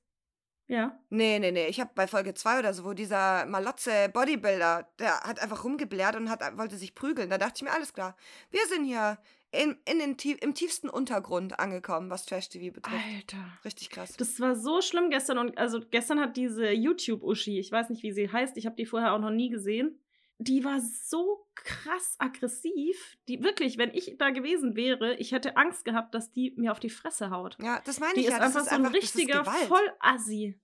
Ja. Nee, nee, nee. Ich habe bei Folge 2 oder so, wo dieser Malotze Bodybuilder, der hat einfach rumgeblärt und hat, wollte sich prügeln. Da dachte ich mir, alles klar. Wir sind hier in, in den, im tiefsten Untergrund angekommen, was Trash-TV betrifft. Alter. Richtig krass. Das war so schlimm gestern und also gestern hat diese YouTube-Uschi, ich weiß nicht, wie sie heißt, ich habe die vorher auch noch nie gesehen. Die war so krass aggressiv. Die wirklich, wenn ich da gewesen wäre, ich hätte Angst gehabt, dass die mir auf die Fresse haut. ja, das meine Die ich ist ja. Das einfach ist so ein einfach, richtiger. Vollassi.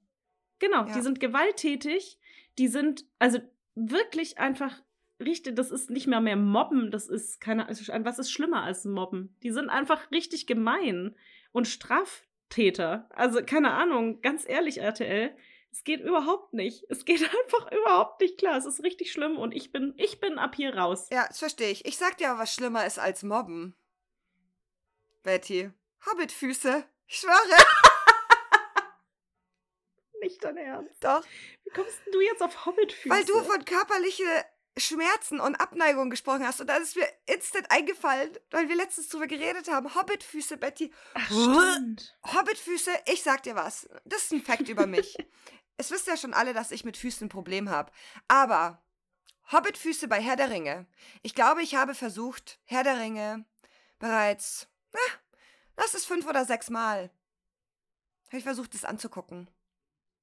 Genau, Ja. die sind gewalttätig. Die sind, also wirklich einfach richtig, das ist nicht mehr mehr Mobben, das ist keine, was ist schlimmer als Mobben? Die sind einfach richtig gemein und Straftäter. Also keine Ahnung, ganz ehrlich, RTL, es geht überhaupt nicht. Es geht einfach überhaupt nicht klar. Es ist richtig schlimm und ich bin, ich bin ab hier raus. Ja, das verstehe ich. Ich sag dir aber, was schlimmer ist als Mobben. Betty. Hobbitfüße. Ich schwöre. Nicht dein Ernst. Doch. Wie kommst denn du jetzt auf Hobbitfüße? Weil du von körperliche Schmerzen und Abneigung gesprochen hast. Und da ist mir instant eingefallen, weil wir letztens drüber geredet haben. Hobbitfüße, Betty. Ach. Hobbitfüße, ich sag dir was. Das ist ein Fakt über mich. Es wisst ja schon alle, dass ich mit Füßen ein Problem habe. Aber Hobbitfüße bei Herr der Ringe. Ich glaube, ich habe versucht, Herr der Ringe bereits, na, lass es fünf oder sechs Mal. Habe ich versucht, das anzugucken.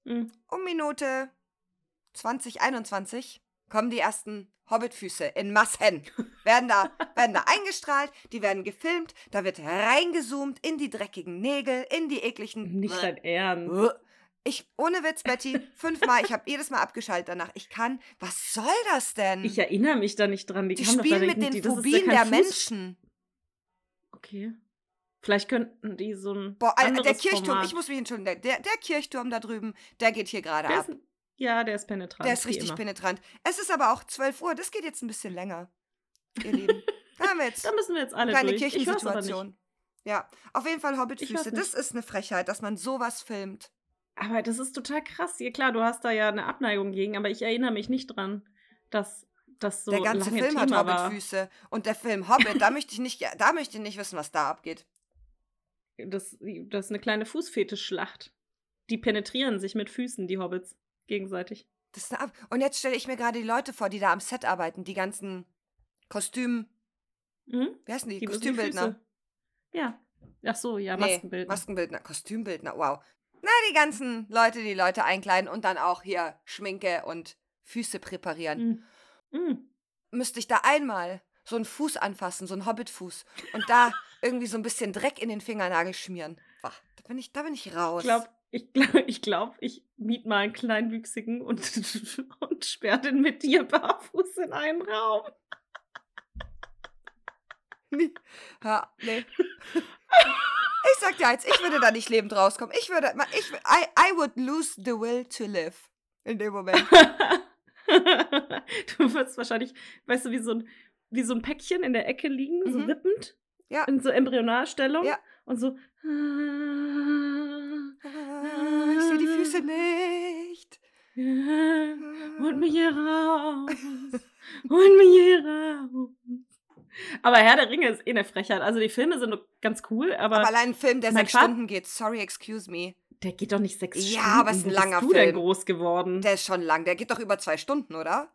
Mhm. Um Minute 2021 kommen die ersten Hobbitfüße in Massen. werden, da, werden da eingestrahlt, die werden gefilmt, da wird reingezoomt in die dreckigen Nägel, in die ekligen. Nicht dein Ernst. Ich, ohne Witz, Betty, fünfmal, ich habe jedes Mal abgeschaltet danach. Ich kann, was soll das denn? Ich erinnere mich da nicht dran. Die, die spielen mit die- den ja Phobien der Fuß- Menschen. Okay. Vielleicht könnten die so ein Boah, Alter, der Kirchturm, Format. ich muss mich entschuldigen, der, der Kirchturm da drüben, der geht hier gerade ab. ist, Ja, der ist penetrant. Der ist richtig immer. penetrant. Es ist aber auch 12 Uhr, das geht jetzt ein bisschen länger, ihr Lieben. Da haben wir jetzt Da müssen wir jetzt alle kleine durch. Kirchensituation. Ja, auf jeden Fall Hobbitfüße. Das ist eine Frechheit, dass man sowas filmt. Aber das ist total krass. Ja, klar, du hast da ja eine Abneigung gegen, aber ich erinnere mich nicht dran, dass das so der ganze lange Film hat Thema war. Hobbitfüße. Und der Film Hobbit, da möchte ich nicht, da möchte ich nicht wissen, was da abgeht. Das, das ist eine kleine Fußfetischschlacht. Die penetrieren sich mit Füßen, die Hobbits, gegenseitig. Das ist eine Ab und jetzt stelle ich mir gerade die Leute vor, die da am Set arbeiten, die ganzen Hm? Wie heißen die? Die Kostümbildner. Füße- Ja. Ach so, ja, Nee, Maskenbildner. Maskenbildner, Kostümbildner, wow. Na, die ganzen Leute, die Leute einkleiden und dann auch hier Schminke und Füße präparieren. Hm. Hm. Müsste ich da einmal so einen Fuß anfassen, so einen Hobbitfuß und da irgendwie so ein bisschen Dreck in den Fingernagel schmieren. Wah, da bin ich, da bin ich raus. Ich glaube, ich glaube, ich, glaub, ich miet mal einen Kleinwüchsigen und, und sperr den mit dir barfuß in einen Raum. Nee. Ja, nee. Ich sag dir eins, ich würde da nicht lebend rauskommen. Ich würde, ich, I, I would lose the will to live. In dem Moment. du wirst wahrscheinlich, weißt du, wie so ein, wie so ein Päckchen in der Ecke liegen, so Mhm. wippend. Ja. In so Embryonalstellung. Ja. Und so. Ich sehe die Füße nicht. Holt mich hier raus. Holt mich hier raus. Aber Herr der Ringe ist eh eine Frechheit. Also die Filme sind doch ganz cool, aber, Aber allein ein Film, der sechs Vater- Stunden geht. Sorry, excuse me. der geht doch nicht sechs Ja, Stunden. aber es ist ein langer bist du denn Film. groß geworden? Der ist schon lang. Der geht doch über zwei Stunden, oder?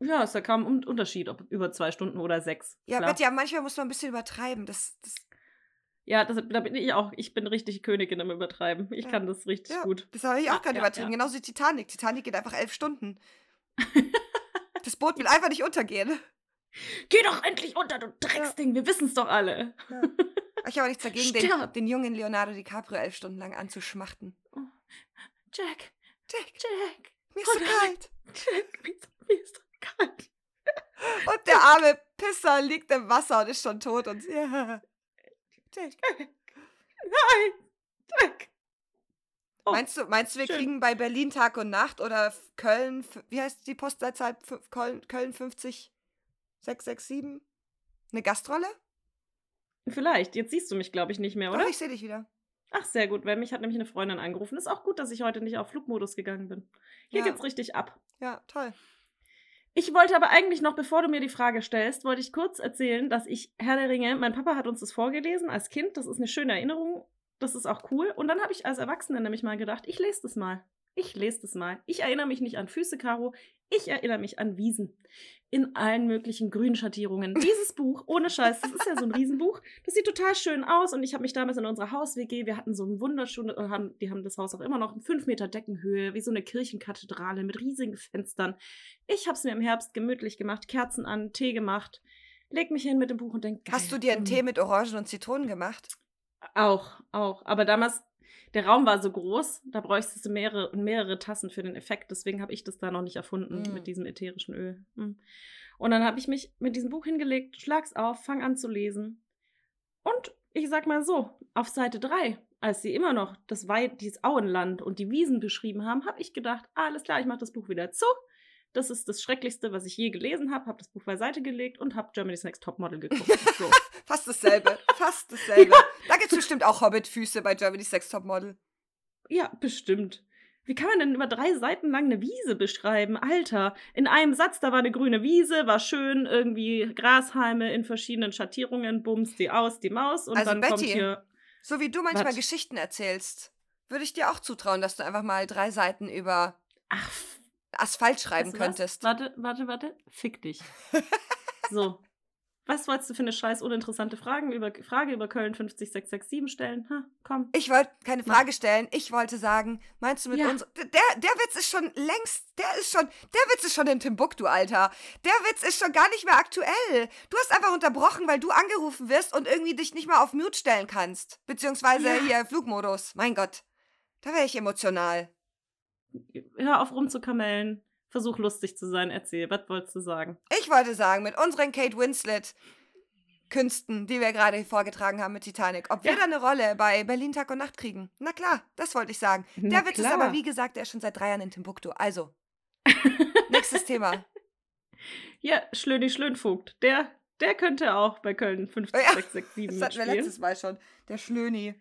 ja, ist ja kaum ein Unterschied, ob über zwei Stunden oder sechs. Ja. Betty, manchmal muss man ein bisschen übertreiben. Das, das, Ja, das, da bin ich auch. Ich bin richtig Königin im Übertreiben. Ich Ja. kann das richtig ja, gut. das habe ich auch Ja, gerade übertrieben. Genauso wie Titanic. Titanic geht einfach elf Stunden. das Boot will einfach nicht untergehen. Geh doch endlich unter, du Drecksding. Wir wissen's doch alle. Ich habe nichts dagegen, den, den jungen Leonardo DiCaprio elf Stunden lang anzuschmachten. Jack, Jack, Jack, mir ist so Oh kalt. Jack, mir ist, ist kalt. Und der arme Pisser liegt im Wasser und ist schon tot. Und ja. Nein. Oh, Meinst du, meinst du, wir schön. kriegen bei Berlin Tag und Nacht oder Köln, wie heißt die Postleitzahl? Köln, Köln 50 667? Eine Gastrolle? Vielleicht. Jetzt siehst du mich, glaube ich, nicht mehr, oder? Doch, ich sehe dich wieder. Ach, sehr gut, weil mich hat nämlich eine Freundin angerufen. Ist auch gut, dass ich heute nicht auf Flugmodus gegangen bin. Hier Ja. geht's richtig ab. Ja, toll. Ich wollte aber eigentlich noch, bevor du mir die Frage stellst, wollte ich kurz erzählen, dass ich Herr der Ringe, mein Papa hat uns das vorgelesen als Kind, das ist eine schöne Erinnerung, das ist auch cool. Und dann habe ich als Erwachsene nämlich mal gedacht, ich lese das mal. Ich lese das mal. Ich erinnere mich nicht an Füße, Caro, ich erinnere mich an Wiesen. In allen möglichen Grünschattierungen. Dieses Buch, ohne Scheiß, das ist ja so ein Riesenbuch, das sieht total schön aus und ich habe mich damals in unserer Haus-WG, wir hatten so ein wunderschönes, äh, haben, die haben das Haus auch immer noch, 5 Meter Deckenhöhe, wie so eine Kirchenkathedrale mit riesigen Fenstern. Ich habe es mir im Herbst gemütlich gemacht, Kerzen an, Tee gemacht, leg mich hin mit dem Buch und denk, Hast du dir einen. Tee mit Orangen und Zitronen gemacht? Auch, auch. Aber damals, der Raum war so groß, da bräuchtest du mehrere, mehrere Tassen für den Effekt. Deswegen habe ich das da noch nicht erfunden Mm. mit diesem ätherischen Öl. Mm. Und dann habe ich mich mit diesem Buch hingelegt, schlag's auf, fang an zu lesen. Und ich sag mal so, auf Seite 3, als sie immer noch das Wei dieses Auenland und die Wiesen beschrieben haben, habe ich gedacht, alles klar, ich mache das Buch wieder zu. Das ist das Schrecklichste, was ich je gelesen habe. Habe das Buch beiseite gelegt und habe Germany's Next Topmodel geguckt. So. Fast dasselbe. Fast dasselbe. Da gibt es bestimmt auch Hobbit-Füße bei Germany's Sex Topmodel. Ja, bestimmt. Wie kann man denn über drei Seiten lang eine Wiese beschreiben? Alter, in einem Satz, da war eine grüne Wiese, war schön, irgendwie Grashalme in verschiedenen Schattierungen, bums, die aus, die Maus und Also, dann kommt Betty, hier. So wie du manchmal Was? Geschichten erzählst, würde ich dir auch zutrauen, dass du einfach mal drei Seiten über Ach, Asphalt schreiben weißt du könntest. Warte, warte, warte. Fick dich. so. Was wolltest du für eine scheiß uninteressante Fragen über, Frage über Köln 50667 stellen? Ha, komm. Ich wollte keine. Frage stellen. Ich wollte sagen, meinst du mit Ja. uns. Der, der Witz ist schon längst. Der ist schon. Der Witz ist schon in Timbuktu, Alter. Der Witz ist schon gar nicht mehr aktuell. Du hast einfach unterbrochen, weil du angerufen wirst und irgendwie dich nicht mal auf Mute stellen kannst. Beziehungsweise Ja. hier Flugmodus. Mein Gott. Da wäre ich emotional. Hör auf rumzukamellen. Versuch lustig zu sein. Erzähl, was wolltest du sagen? Ich wollte sagen, mit unseren Kate Winslet. Künsten, die wir gerade vorgetragen haben mit Titanic, ob wir Ja. da eine Rolle bei Berlin Tag und Nacht kriegen. Na klar, das wollte ich sagen. Na Der Witz ist klar. aber, wie gesagt, der ist schon seit drei Jahren in Timbuktu. Also, nächstes Thema. Ja, Schlöni Schlönvogt. Der, der könnte auch bei Köln 50667 Das hatten wir letztes Mal schon. Der Schlöni.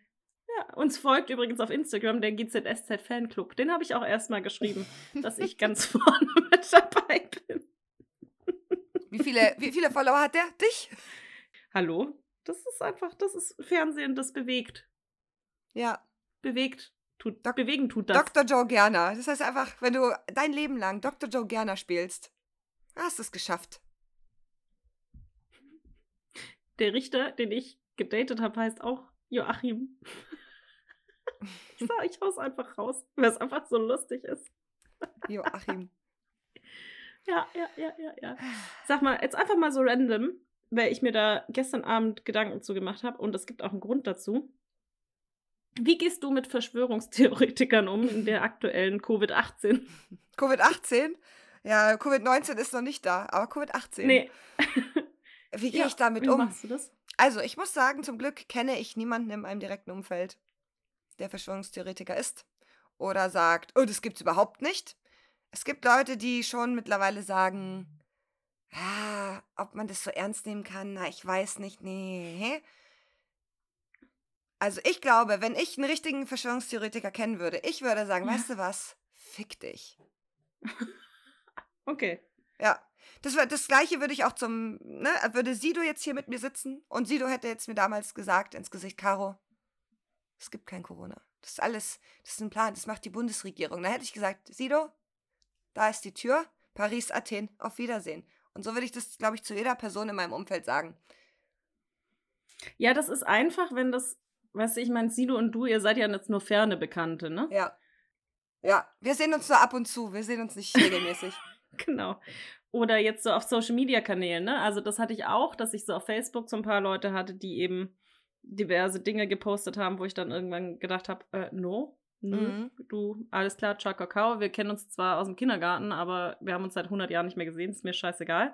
Ja, uns folgt übrigens auf Instagram der GZSZ Fanclub. Den habe ich auch erstmal geschrieben, dass ich ganz vorne mit dabei bin. Wie viele, wie viele Follower hat der? Dich? Hallo? Das ist einfach, das ist Fernsehen, das bewegt. Ja. Bewegt. Tut, Dok- bewegen tut das. Dr. Joe Gerner. Das heißt einfach, wenn du dein Leben lang Dr. Joe Gerner spielst, hast du es geschafft. Der Richter, den ich gedatet habe, heißt auch Joachim. Ich sag, ich hau's einfach raus, weil es einfach so lustig ist. Joachim. Ja, ja, ja, ja, ja. Sag mal, jetzt einfach mal so random, weil ich mir da gestern Abend Gedanken zu gemacht habe und es gibt auch einen Grund dazu. Wie gehst du mit Verschwörungstheoretikern um in der aktuellen Covid-18? Covid-18? Ja, Covid-19 ist noch nicht da, aber Covid-18. Nee. Wie gehe Ja, ich damit wie um? machst du das? Also, ich muss sagen, zum Glück kenne ich niemanden in meinem direkten Umfeld, der Verschwörungstheoretiker ist oder sagt, oh, das gibt's überhaupt nicht. Es gibt Leute, die schon mittlerweile sagen, ah, ob man das so ernst nehmen kann, na, ich weiß nicht, nee. Also, ich glaube, wenn ich einen richtigen Verschwörungstheoretiker kennen würde, ich würde sagen, Ja. weißt du was? Fick dich. Okay. Ja. Das, das gleiche würde ich auch zum, ne, würde Sido jetzt hier mit mir sitzen und Sido hätte jetzt mir damals gesagt ins Gesicht, Caro, es gibt kein Corona. Das ist alles, das ist ein Plan, das macht die Bundesregierung. Da hätte ich gesagt, Sido, da ist die Tür, Paris, Athen, auf Wiedersehen. Und so würde ich das, glaube ich, zu jeder Person in meinem Umfeld sagen. Ja, das ist einfach, wenn das, weißt du, ich meine, Sido und du, ihr seid ja jetzt nur ferne Bekannte, ne? Ja. Ja, wir sehen uns nur ab und zu, wir sehen uns nicht regelmäßig. Genau. Oder jetzt so auf Social Media Kanälen, ne? Also das hatte ich auch, dass ich so auf Facebook so ein paar Leute hatte, die eben diverse Dinge gepostet haben, wo ich dann irgendwann gedacht habe, äh, no, nö, Mhm. du, alles klar, ciao, Kakao, wir kennen uns zwar aus dem Kindergarten, aber wir haben uns seit 100 Jahren nicht mehr gesehen, ist mir scheißegal.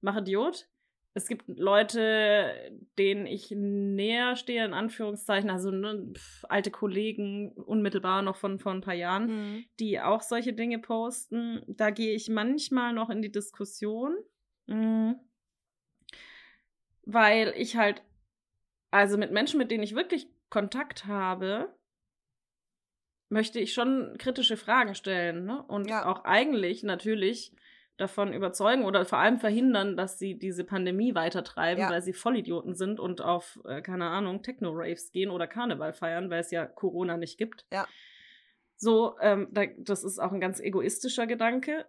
Mach Idiot. Es gibt Leute, denen ich näher stehe, in Anführungszeichen, also ne, pf, alte Kollegen, unmittelbar noch von vor ein paar Jahren, Mhm. die auch solche Dinge posten. Da gehe ich manchmal noch in die Diskussion, mm, weil ich halt, also mit Menschen, mit denen ich wirklich Kontakt habe, möchte ich schon kritische Fragen stellen ne? und Ja. auch eigentlich natürlich davon überzeugen oder vor allem verhindern, dass sie diese Pandemie weitertreiben, Ja. weil sie Vollidioten sind und auf, äh, keine Ahnung, Techno-Raves gehen oder Karneval feiern, weil es ja Corona nicht gibt. Ja. So, ähm, da, das ist auch ein ganz egoistischer Gedanke.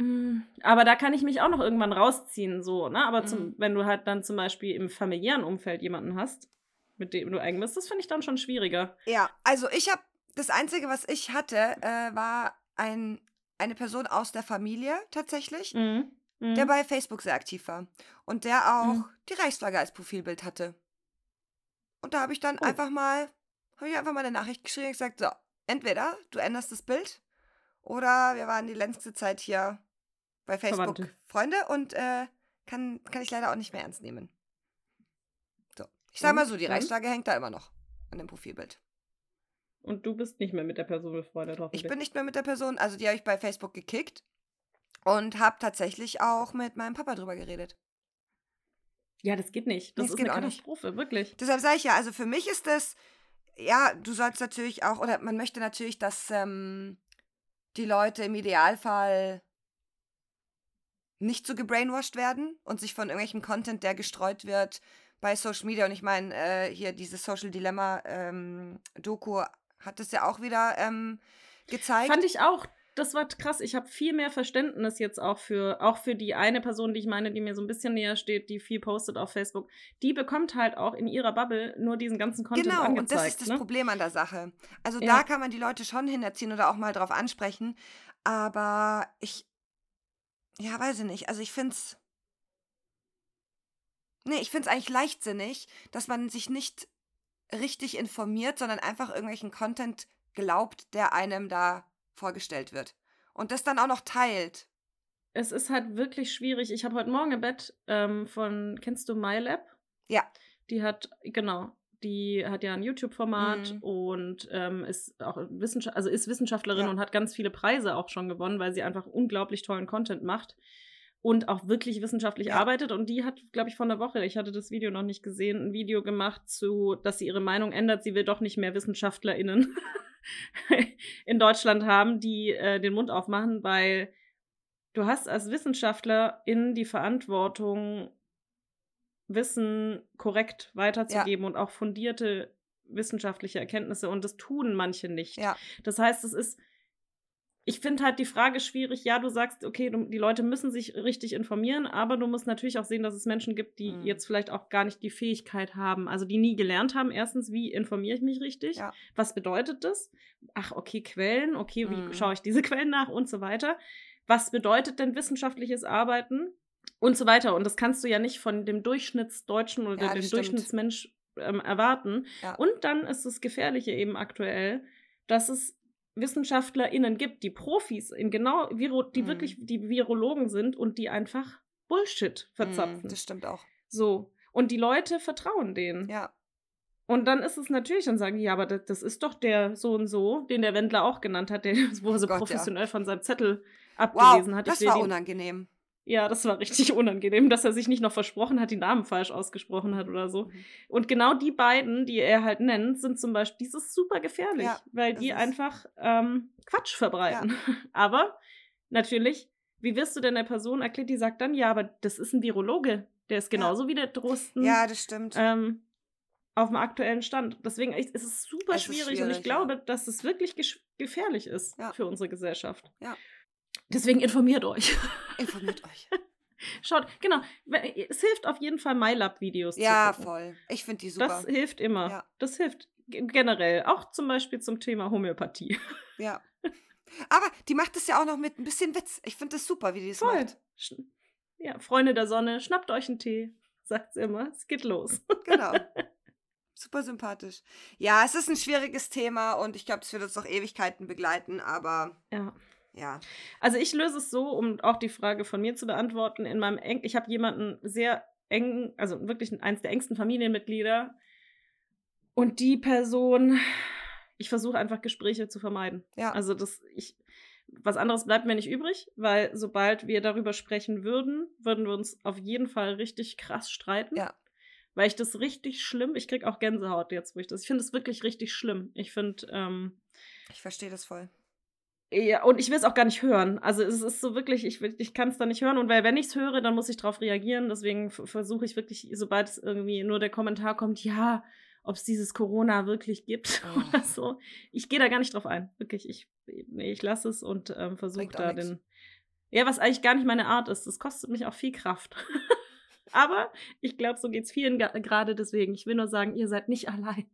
Mm, Aber da kann ich mich auch noch irgendwann rausziehen, so, ne? Aber zum, Mhm. wenn du halt dann zum Beispiel im familiären Umfeld jemanden hast, mit dem du eng bist, das finde ich dann schon schwieriger. Ja, also ich habe, das Einzige, was ich hatte, äh, war ein, eine Person aus der Familie tatsächlich, Mhm. Mhm. der bei Facebook sehr aktiv war. Und der auch Mhm. die Reichsflagge als Profilbild hatte. Und da habe ich dann Oh. einfach mal, habe ich einfach mal eine Nachricht geschrieben und gesagt, so, entweder du änderst das Bild oder wir waren die letzte Zeit hier bei Facebook Verwandte. Freunde und äh, kann, kann ich leider auch nicht mehr ernst nehmen. So. Ich sag mal so, die dann? Reichsflagge hängt da immer noch an dem Profilbild. Und du bist nicht mehr mit der Person befreundet, hoffentlich. Ich bin nicht mehr mit der Person, also die habe ich bei Facebook gekickt und habe tatsächlich auch mit meinem Papa drüber geredet. ja, das geht nicht. Das Nee, es ist geht eine auch nicht. Katastrophe, wirklich. Deshalb sage ich ja, also für mich ist das, ja, du sollst natürlich auch, oder man möchte natürlich, dass ähm, die Leute im Idealfall nicht so gebrainwashed werden und sich von irgendwelchem Content, der gestreut wird bei Social Media, und ich meine, äh, hier dieses Social Dilemma ähm, Doku hat es ja auch wieder ähm, gezeigt. Fand ich auch. Das war krass. Ich habe viel mehr Verständnis jetzt auch für, auch für die eine Person, die ich meine, die mir so ein bisschen näher steht, die viel postet auf Facebook. Die bekommt halt auch in ihrer Bubble nur diesen ganzen Content Genau, angezeigt. und das ist das ne? Problem an der Sache. Also Ja. da kann man die Leute schon hinerziehen oder auch mal drauf ansprechen. Aber ich, ja, weiß ich nicht. Also ich finde es, nee, ich finde es eigentlich leichtsinnig, dass man sich nicht richtig informiert, sondern einfach irgendwelchen Content glaubt, der einem da vorgestellt wird. Und das dann auch noch teilt. Es ist halt wirklich schwierig. Ich habe heute Morgen im Bett ähm, von, kennst du MyLab? Ja. Die hat, genau, die hat ja ein YouTube-Format Mhm. und ähm, ist auch Wissenschaft also ist Wissenschaftlerin Ja. und hat ganz viele Preise auch schon gewonnen, weil sie einfach unglaublich tollen Content macht und auch wirklich wissenschaftlich Ja. arbeitet. Und die hat, glaube ich, von der Woche, ich hatte das Video noch nicht gesehen, ein Video gemacht zu, dass sie ihre Meinung ändert. Sie will doch nicht mehr WissenschaftlerInnen in Deutschland haben, die äh, den Mund aufmachen, weil du hast als Wissenschaftlerin die Verantwortung, Wissen korrekt weiterzugeben und auch fundierte wissenschaftliche Erkenntnisse und das tun manche nicht. Ja. Das heißt, es ist ich finde halt die Frage schwierig. Ja, du sagst, okay, du, die Leute müssen sich richtig informieren, aber du musst natürlich auch sehen, dass es Menschen gibt, die Mhm. jetzt vielleicht auch gar nicht die Fähigkeit haben, also die nie gelernt haben. Erstens, wie informiere ich mich richtig? Ja. Was bedeutet das? Ach, okay, Quellen, okay, wie Mhm. schaue ich diese Quellen nach und so weiter. Was bedeutet denn wissenschaftliches Arbeiten und so weiter? Und das kannst du ja nicht von dem Durchschnittsdeutschen oder Ja, dem stimmt. Durchschnittsmensch ähm, erwarten. Ja. Und dann ist das Gefährliche eben aktuell, dass es WissenschaftlerInnen gibt, die Profis in genau, Viro die Mhm. wirklich die Virologen sind und die einfach Bullshit verzapfen. Mm, das stimmt auch. so. Und die Leute vertrauen denen. Ja. Und dann ist es natürlich, dann sagen die, ja, aber das, das ist doch der so und so, den der Wendler auch genannt hat, der, wo er so Gott, ja. professionell von seinem Zettel Wow, abgelesen hat. Ich das war unangenehm. Ja, das war richtig unangenehm, dass er sich nicht noch versprochen hat, die Namen falsch ausgesprochen hat oder so. Mhm. Und genau die beiden, die er halt nennt, sind zum Beispiel, die ist super gefährlich, Ja, weil die einfach ähm, Quatsch verbreiten. Aber natürlich, wie wirst du denn der Person erklärt, die sagt dann, ja, aber das ist ein Virologe, der ist genauso wie der Drosten Ja, das stimmt. ähm, auf dem aktuellen Stand. Deswegen ist es super Es ist schwierig, und schwierig, ich glaube, dass es wirklich gefährlich ist Ja. für unsere Gesellschaft. Ja. Deswegen informiert euch. Informiert euch. Schaut, genau. Es hilft auf jeden Fall MyLab-Videos Ja, zu voll. Ich finde die super. Das hilft immer. Ja. Das hilft generell. Auch zum Beispiel zum Thema Homöopathie. ja. Aber die macht es ja auch noch mit ein bisschen Witz. Ich finde das super, wie die es macht. Ja, Freunde der Sonne, schnappt euch einen Tee, sagt sie immer. Es geht los. Genau. Super sympathisch. Ja, es ist ein schwieriges Thema und ich glaube, es wird uns noch Ewigkeiten begleiten, aber Ja. Ja. Also ich löse es so, um auch die Frage von mir zu beantworten. In meinem eng, ich habe jemanden sehr eng, also wirklich eins der engsten Familienmitglieder. Und die Person, ich versuche einfach Gespräche zu vermeiden. Ja. Also das, ich, was anderes bleibt mir nicht übrig, weil sobald wir darüber sprechen würden, würden wir uns auf jeden Fall richtig krass streiten. Ja. Weil ich das richtig schlimm, ich krieg auch Gänsehaut jetzt, wo ich das, ich finde es wirklich richtig schlimm. Ich finde, ähm, Ich verstehe das voll. Ja, und ich will es auch gar nicht hören. Also es ist so wirklich, ich, will- ich kann es da nicht hören. Und weil wenn ich es höre, dann muss ich darauf reagieren. Deswegen versuche ich wirklich, sobald es irgendwie nur der Kommentar kommt, ja, ob es dieses Corona wirklich gibt Oh. oder so. Ich gehe da gar nicht drauf ein. Wirklich, ich, nee, ich lasse es und ähm, versuche da nix. den. Ja, was eigentlich gar nicht meine Art ist. Das kostet mich auch viel Kraft. Aber ich glaube, so geht es vielen gerade deswegen. Ich will nur sagen, ihr seid nicht allein.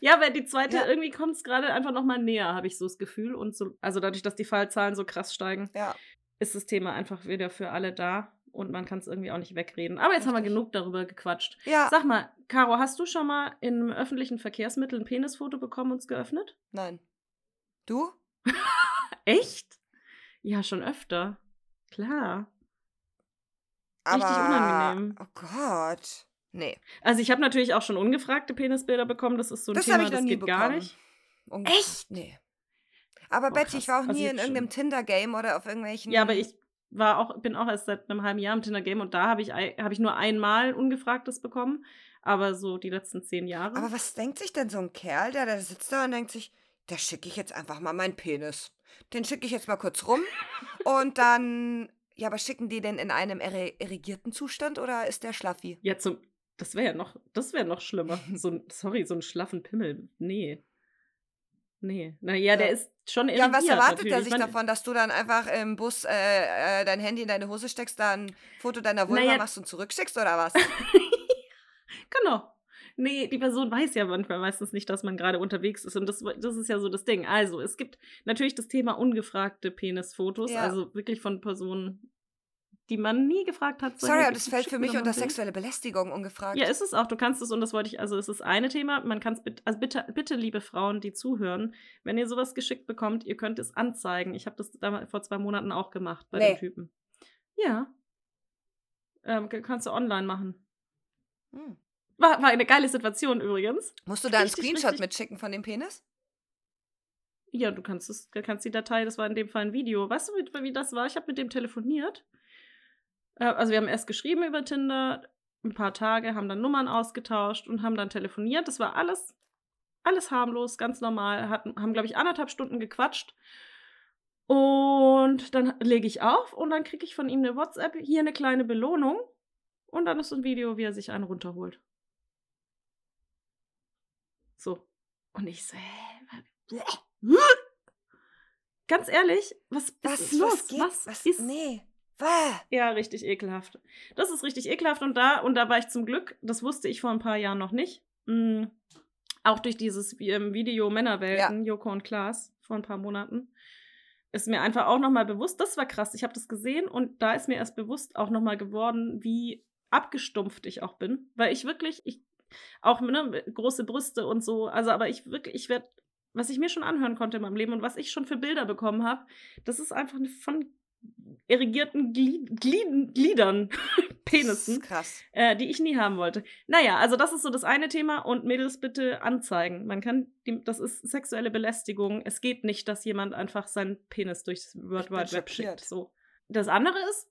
Ja, weil die zweite, Ja. irgendwie kommt es gerade einfach noch mal näher, habe ich so das Gefühl. Und so, also dadurch, dass die Fallzahlen so krass steigen, Ja. ist das Thema einfach wieder für alle da. Und man kann es irgendwie auch nicht wegreden. Aber jetzt haben wir Richtig. genug darüber gequatscht. Ja. Sag mal, Caro, hast du schon mal in einem öffentlichen Verkehrsmittel ein Penisfoto bekommen und es geöffnet? Nein. Du? Echt? Ja, schon öfter. Klar. Aber, Richtig unangenehm. Oh Gott. Nee. Also ich habe natürlich auch schon ungefragte Penisbilder bekommen. Das ist so ein Das Thema, habe ich das geht gar bekommen. nicht. Unge- Echt? Nee. Aber Oh, Betty, krass. ich war auch Also nie ich in irgendeinem Tinder-Game oder auf irgendwelchen. Ja, aber ich war auch, bin auch erst seit einem halben Jahr im Tinder-Game und da habe ich, hab ich nur einmal ungefragtes bekommen. Aber so die letzten zehn Jahre. Aber was denkt sich denn so ein Kerl, der da sitzt da und denkt sich, da schicke ich jetzt einfach mal meinen Penis. Den schicke ich jetzt mal kurz rum und dann. Ja, aber schicken die denn in einem irrigierten Zustand oder ist der schlaffi? ja, zum, das wäre ja noch, das wäre noch schlimmer. So ein, sorry, so einen schlaffen Pimmel. Nee. Nee. Naja, der Ja. ist schon Ja, was erwartet natürlich. er sich davon, dass du dann einfach im Bus äh, äh, dein Handy in deine Hose steckst, dann ein Foto deiner Vulva Naja. machst und zurückschickst oder was? Genau. Nee, die Person weiß ja manchmal meistens nicht, dass man gerade unterwegs ist. Und das, das ist ja so das Ding. Also, es gibt natürlich das Thema ungefragte Penisfotos, Ja. also wirklich von Personen, die man nie gefragt hat. Sorry, aber das fällt für mich unter sexuelle Belästigung ungefragt. Ja, ist es auch. Du kannst es, und das wollte ich, also es ist eine Thema, man kann es also bitte, bitte, liebe Frauen, die zuhören, wenn ihr sowas geschickt bekommt, ihr könnt es anzeigen. Ich habe das damals vor zwei Monaten auch gemacht bei Nee. den Typen. Ja. Ähm, kannst du online machen. Hm. War, war eine geile Situation übrigens. Musst du da einen Screenshot richtig- mitschicken von dem Penis? Ja, du kannst es, du kannst die Datei, das war in dem Fall ein Video. Weißt du, wie, wie das war? Ich habe mit dem telefoniert. Äh, also wir haben erst geschrieben über Tinder, ein paar Tage, haben dann Nummern ausgetauscht und haben dann telefoniert. Das war alles, alles harmlos, ganz normal. Hatten, haben, glaube ich, anderthalb Stunden gequatscht. Und dann lege ich auf und dann kriege ich von ihm eine WhatsApp, hier eine kleine Belohnung. Und dann ist so ein Video, wie er sich einen runterholt. So. Und ich so, hä? ganz ehrlich, was, was, Was, ist los? was geht? was, was ist Nee. Ja, richtig ekelhaft. Das ist richtig ekelhaft und da, und da war ich zum Glück, das wusste ich vor ein paar Jahren noch nicht. mm, auch durch dieses ähm, Video Männerwelten, Joko und Klaas, vor ein paar Monaten, ist mir einfach auch nochmal bewusst, das war krass, ich habe das gesehen und da ist mir erst bewusst auch nochmal geworden, wie abgestumpft ich auch bin. Weil ich wirklich, ich, auch ne, große Brüste und so, also aber ich wirklich, ich werde, was ich mir schon anhören konnte in meinem Leben und was ich schon für Bilder bekommen habe, das ist einfach von irrigierten Glied, Glied, Gliedern, Penissen, krass. äh, die ich nie haben wollte. Naja, also das ist so das eine Thema und Mädels bitte anzeigen. Man kann, die, das ist sexuelle Belästigung. Es geht nicht, dass jemand einfach seinen Penis durchs World Wide Web schockiert. schickt. So. Das andere ist,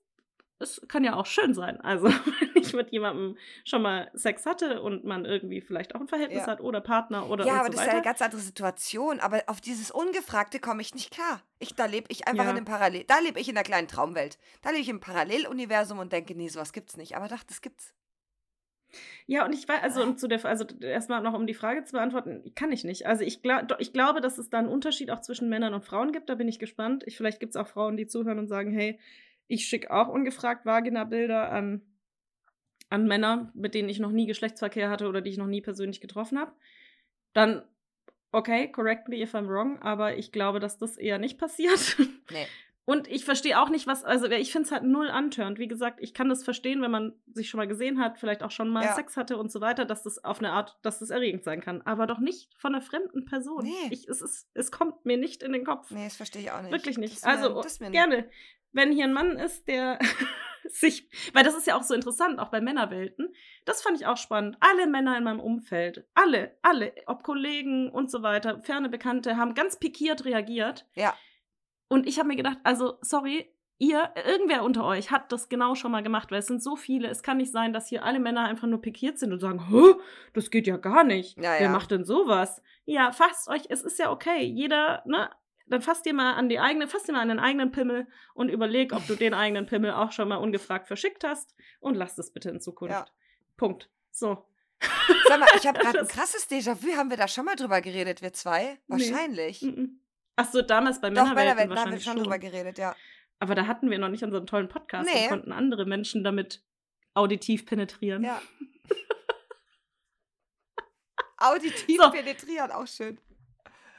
es kann ja auch schön sein. Also, wenn ich mit jemandem schon mal Sex hatte und man irgendwie vielleicht auch ein Verhältnis Ja. hat oder Partner oder ja, aber so das ist ja weiter. eine ganz andere Situation. Aber auf dieses Ungefragte komme ich nicht klar. Ich, da lebe ich einfach Ja. in einem Parallel. Da lebe ich in einer kleinen Traumwelt. Da lebe ich im Paralleluniversum und denke, nee, sowas gibt's nicht. Aber doch, das gibt's. Ja, und ich weiß, also zu der, also erstmal noch um die Frage zu beantworten, kann ich nicht. Also ich, glaub, ich glaube, dass es da einen Unterschied auch zwischen Männern und Frauen gibt. Da bin ich gespannt. Ich, vielleicht gibt es auch Frauen, die zuhören und sagen, hey, ich schicke auch ungefragt Vagina-Bilder an, an Männer, mit denen ich noch nie Geschlechtsverkehr hatte oder die ich noch nie persönlich getroffen habe. Dann, okay, correct me if I'm wrong, aber ich glaube, dass das eher nicht passiert. Nee. Und ich verstehe auch nicht, was, also ich finde es halt null antörnt. Wie gesagt, ich kann das verstehen, wenn man sich schon mal gesehen hat, vielleicht auch schon mal Ja. Sex hatte und so weiter, dass das auf eine Art, dass das erregend sein kann. Aber doch nicht von einer fremden Person. Nee. Ich, es, ist, es kommt mir nicht in den Kopf. Nee, das verstehe ich auch nicht. Wirklich nicht. mir- also gerne. Wenn hier ein Mann ist, der sich, weil das ist ja auch so interessant, auch bei Männerwelten. Das fand ich auch spannend. Alle Männer in meinem Umfeld, alle, alle, ob Kollegen und so weiter, ferne Bekannte, haben ganz pikiert reagiert. Ja. Und ich habe mir gedacht, also sorry, ihr, irgendwer unter euch hat das genau schon mal gemacht, weil es sind so viele. Es kann nicht sein, dass hier alle Männer einfach nur pikiert sind und sagen, Hä, das geht ja gar nicht. Ja, Wer ja. macht denn sowas? Ja, fasst euch, es ist ja okay. Jeder, ne? Dann fasst dir mal an die eigene, fasst dir mal an den eigenen Pimmel und überleg, ob du den eigenen Pimmel auch schon mal ungefragt verschickt hast und lass das bitte in Zukunft. Ja. Punkt. So. Sag mal, ich habe gerade ein krasses Déjà-vu. Haben wir da schon mal drüber geredet, wir zwei? Nee. Wahrscheinlich. Mhm. Ach so, damals bei Doch, bei der Männerwelten Welt da haben wir wahrscheinlich schon schon. drüber geredet, ja. Aber da hatten wir noch nicht unseren tollen Podcast Nee. und konnten andere Menschen damit auditiv penetrieren. Ja. Auditiv So. penetrieren, auch schön.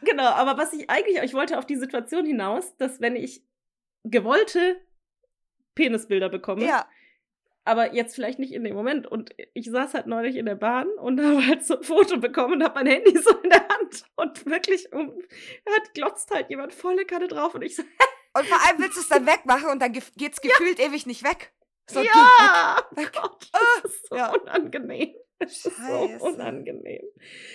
Genau, aber was ich eigentlich, ich wollte auf die Situation hinaus, dass wenn ich gewollte Penisbilder bekomme, Ja. aber jetzt vielleicht nicht in dem Moment. Und ich saß halt neulich in der Bahn und habe halt so ein Foto bekommen und habe mein Handy so in der Hand und wirklich um, hat glotzt halt jemand volle Kanne drauf und ich so, Und vor allem willst du es dann wegmachen und dann geht's gefühlt ewig nicht weg. So, ja, geh weg. Gott, das ist so ja. unangenehm. Das ist so unangenehm.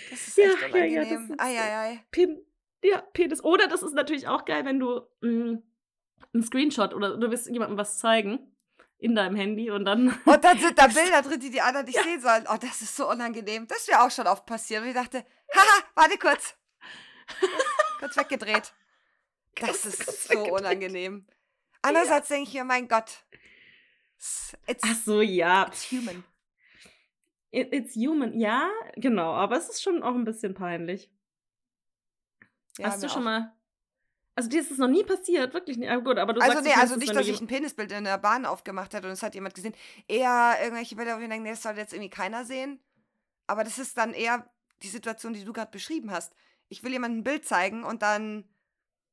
Das ist Ja, echt ja, unangenehm. ja, das ist- Eieiei. Pin, ja, Penis. Oder das ist natürlich auch geil, wenn du mh, einen Screenshot oder du willst jemandem was zeigen in deinem Handy und dann. Und dann sind da Bilder drin, die die anderen nicht sehen sollen. Oh, das ist so unangenehm. Das wäre auch schon oft passiert. Und ich dachte, haha, warte kurz. kurz weggedreht. Das Kurz- ist kurz so weggedreht. unangenehm. Andererseits denke ich mir, mein Gott. It's, Ach so, ja. it's human. It, it's human. Ja, genau. Aber es ist schon auch ein bisschen peinlich. Ja, Hast du schon auch. mal. Also dir ist das noch nie passiert, wirklich nicht. Aber gut, aber du Also sagst nee, also es, nicht, dass ich ein Penisbild in der Bahn aufgemacht hätte und es hat jemand gesehen. Eher irgendwelche Bilder, wo ich denke, nee, das soll jetzt irgendwie keiner sehen. Aber das ist dann eher die Situation, die du gerade beschrieben hast. Ich will jemandem ein Bild zeigen und dann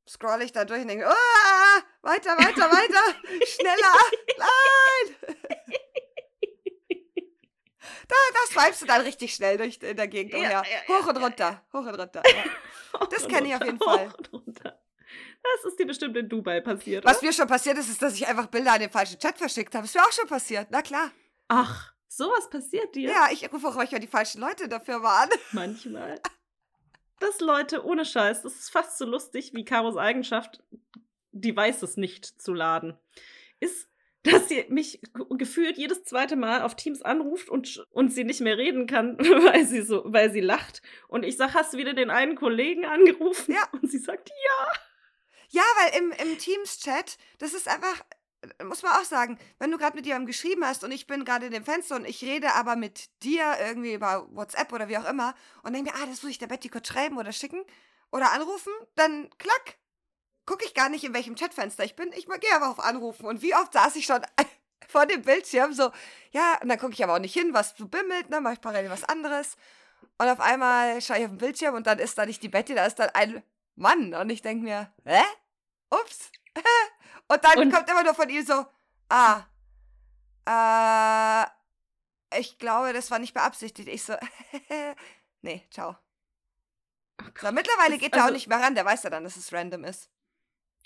scroll ich da durch und denke, oh, weiter, weiter, weiter, schneller, nein. Da, das swipest du dann richtig schnell durch in der Gegend Ja, umher. ja, Hoch und runter, hoch und runter. Das und kenn ich auf jeden Fall. hoch und runter. Das ist dir bestimmt in Dubai passiert. Was oder? mir schon passiert ist, ist, dass ich einfach Bilder an den falschen Chat verschickt habe. Ist mir auch schon passiert, na klar. Ach, sowas passiert dir? Ja, ich rufe auch manchmal die falschen Leute dafür mal an. Manchmal. Das Leute, ohne Scheiß, das ist fast so lustig wie Karos Eigenschaft, Devices nicht zu laden. Ist, dass sie mich ge- gefühlt jedes zweite Mal auf Teams anruft und, und sie nicht mehr reden kann, weil sie so, weil sie lacht. Und ich sag, hast du wieder den einen Kollegen angerufen? Ja. Und sie sagt, ja. Ja, weil im, im Teams-Chat, das ist einfach, äh, muss man auch sagen, wenn du gerade mit jemandem geschrieben hast und ich bin gerade in dem Fenster und ich rede aber mit dir irgendwie über WhatsApp oder wie auch immer und denke mir, ah, das muss ich der Betty kurz schreiben oder schicken oder anrufen, dann klack. Gucke ich gar nicht, in welchem Chatfenster ich bin. Ich gehe aber auf Anrufen. Und wie oft saß ich schon vor dem Bildschirm so, ja, und dann gucke ich aber auch nicht hin, was so bimmelt, dann mache ich parallel was anderes. Und auf einmal schaue ich auf den Bildschirm und dann ist da nicht die Betty, da ist dann ein Mann. Und ich denke mir, hä? Ups. und dann Und- kommt immer nur von ihm so, ah, äh, ich glaube, das war nicht beabsichtigt. Ich so, nee, ciao. So, mittlerweile geht er auch also- nicht mehr ran, der weiß ja dann, dass es random ist.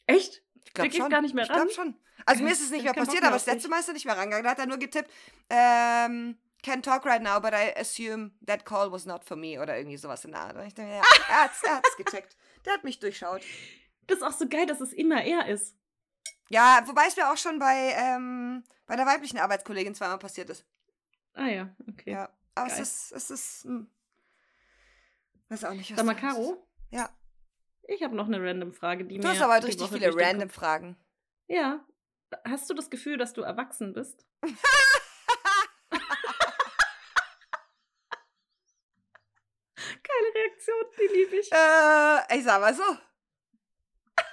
Echt? Ich glaube Der schon. gar nicht mehr ich glaube ran? schon. Also mir ist es nicht der mehr passiert, aber das letzte Mal ist er nicht mehr rangegangen. Da hat er nur getippt, ähm, can talk right now, but I assume that call was not for me oder irgendwie sowas in der Art. Und ich denke, ja, er hat's, er hat's gecheckt. Der hat mich durchschaut. Das ist auch so geil, dass es immer er ist. Ja, wobei es mir auch schon bei, ähm, bei einer weiblichen Arbeitskollegin zweimal passiert ist. Ah ja, okay. Ja. Aber es Geil. ist, es ist, hm. Weiß auch nicht, was Sag mal. Caro, Ja. Ich habe noch eine random Frage, die Du mir hast aber die richtig Woche viele random Fragen. Ja. Hast du das Gefühl, dass du erwachsen bist? Keine Reaktion, die liebe ich. Äh, ich sag mal so.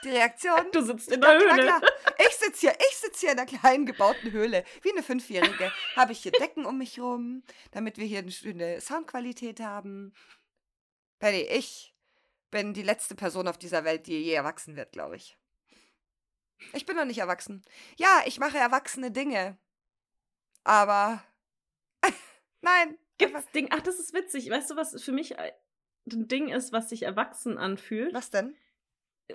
Die Reaktion. Du sitzt in der Höhle. klar. Ich sitze hier, ich sitze hier in einer kleinen gebauten Höhle, wie eine Fünfjährige. Habe ich hier Decken um mich rum, damit wir hier eine schöne Soundqualität haben. Penny, ich bin die letzte Person auf dieser Welt, die je erwachsen wird, glaube ich. Ich bin noch nicht erwachsen. Ja, ich mache erwachsene Dinge. Aber nein. Gibt's Ding? Ach, das ist witzig. Weißt du, was für mich ein Ding ist, was sich erwachsen anfühlt? Was denn?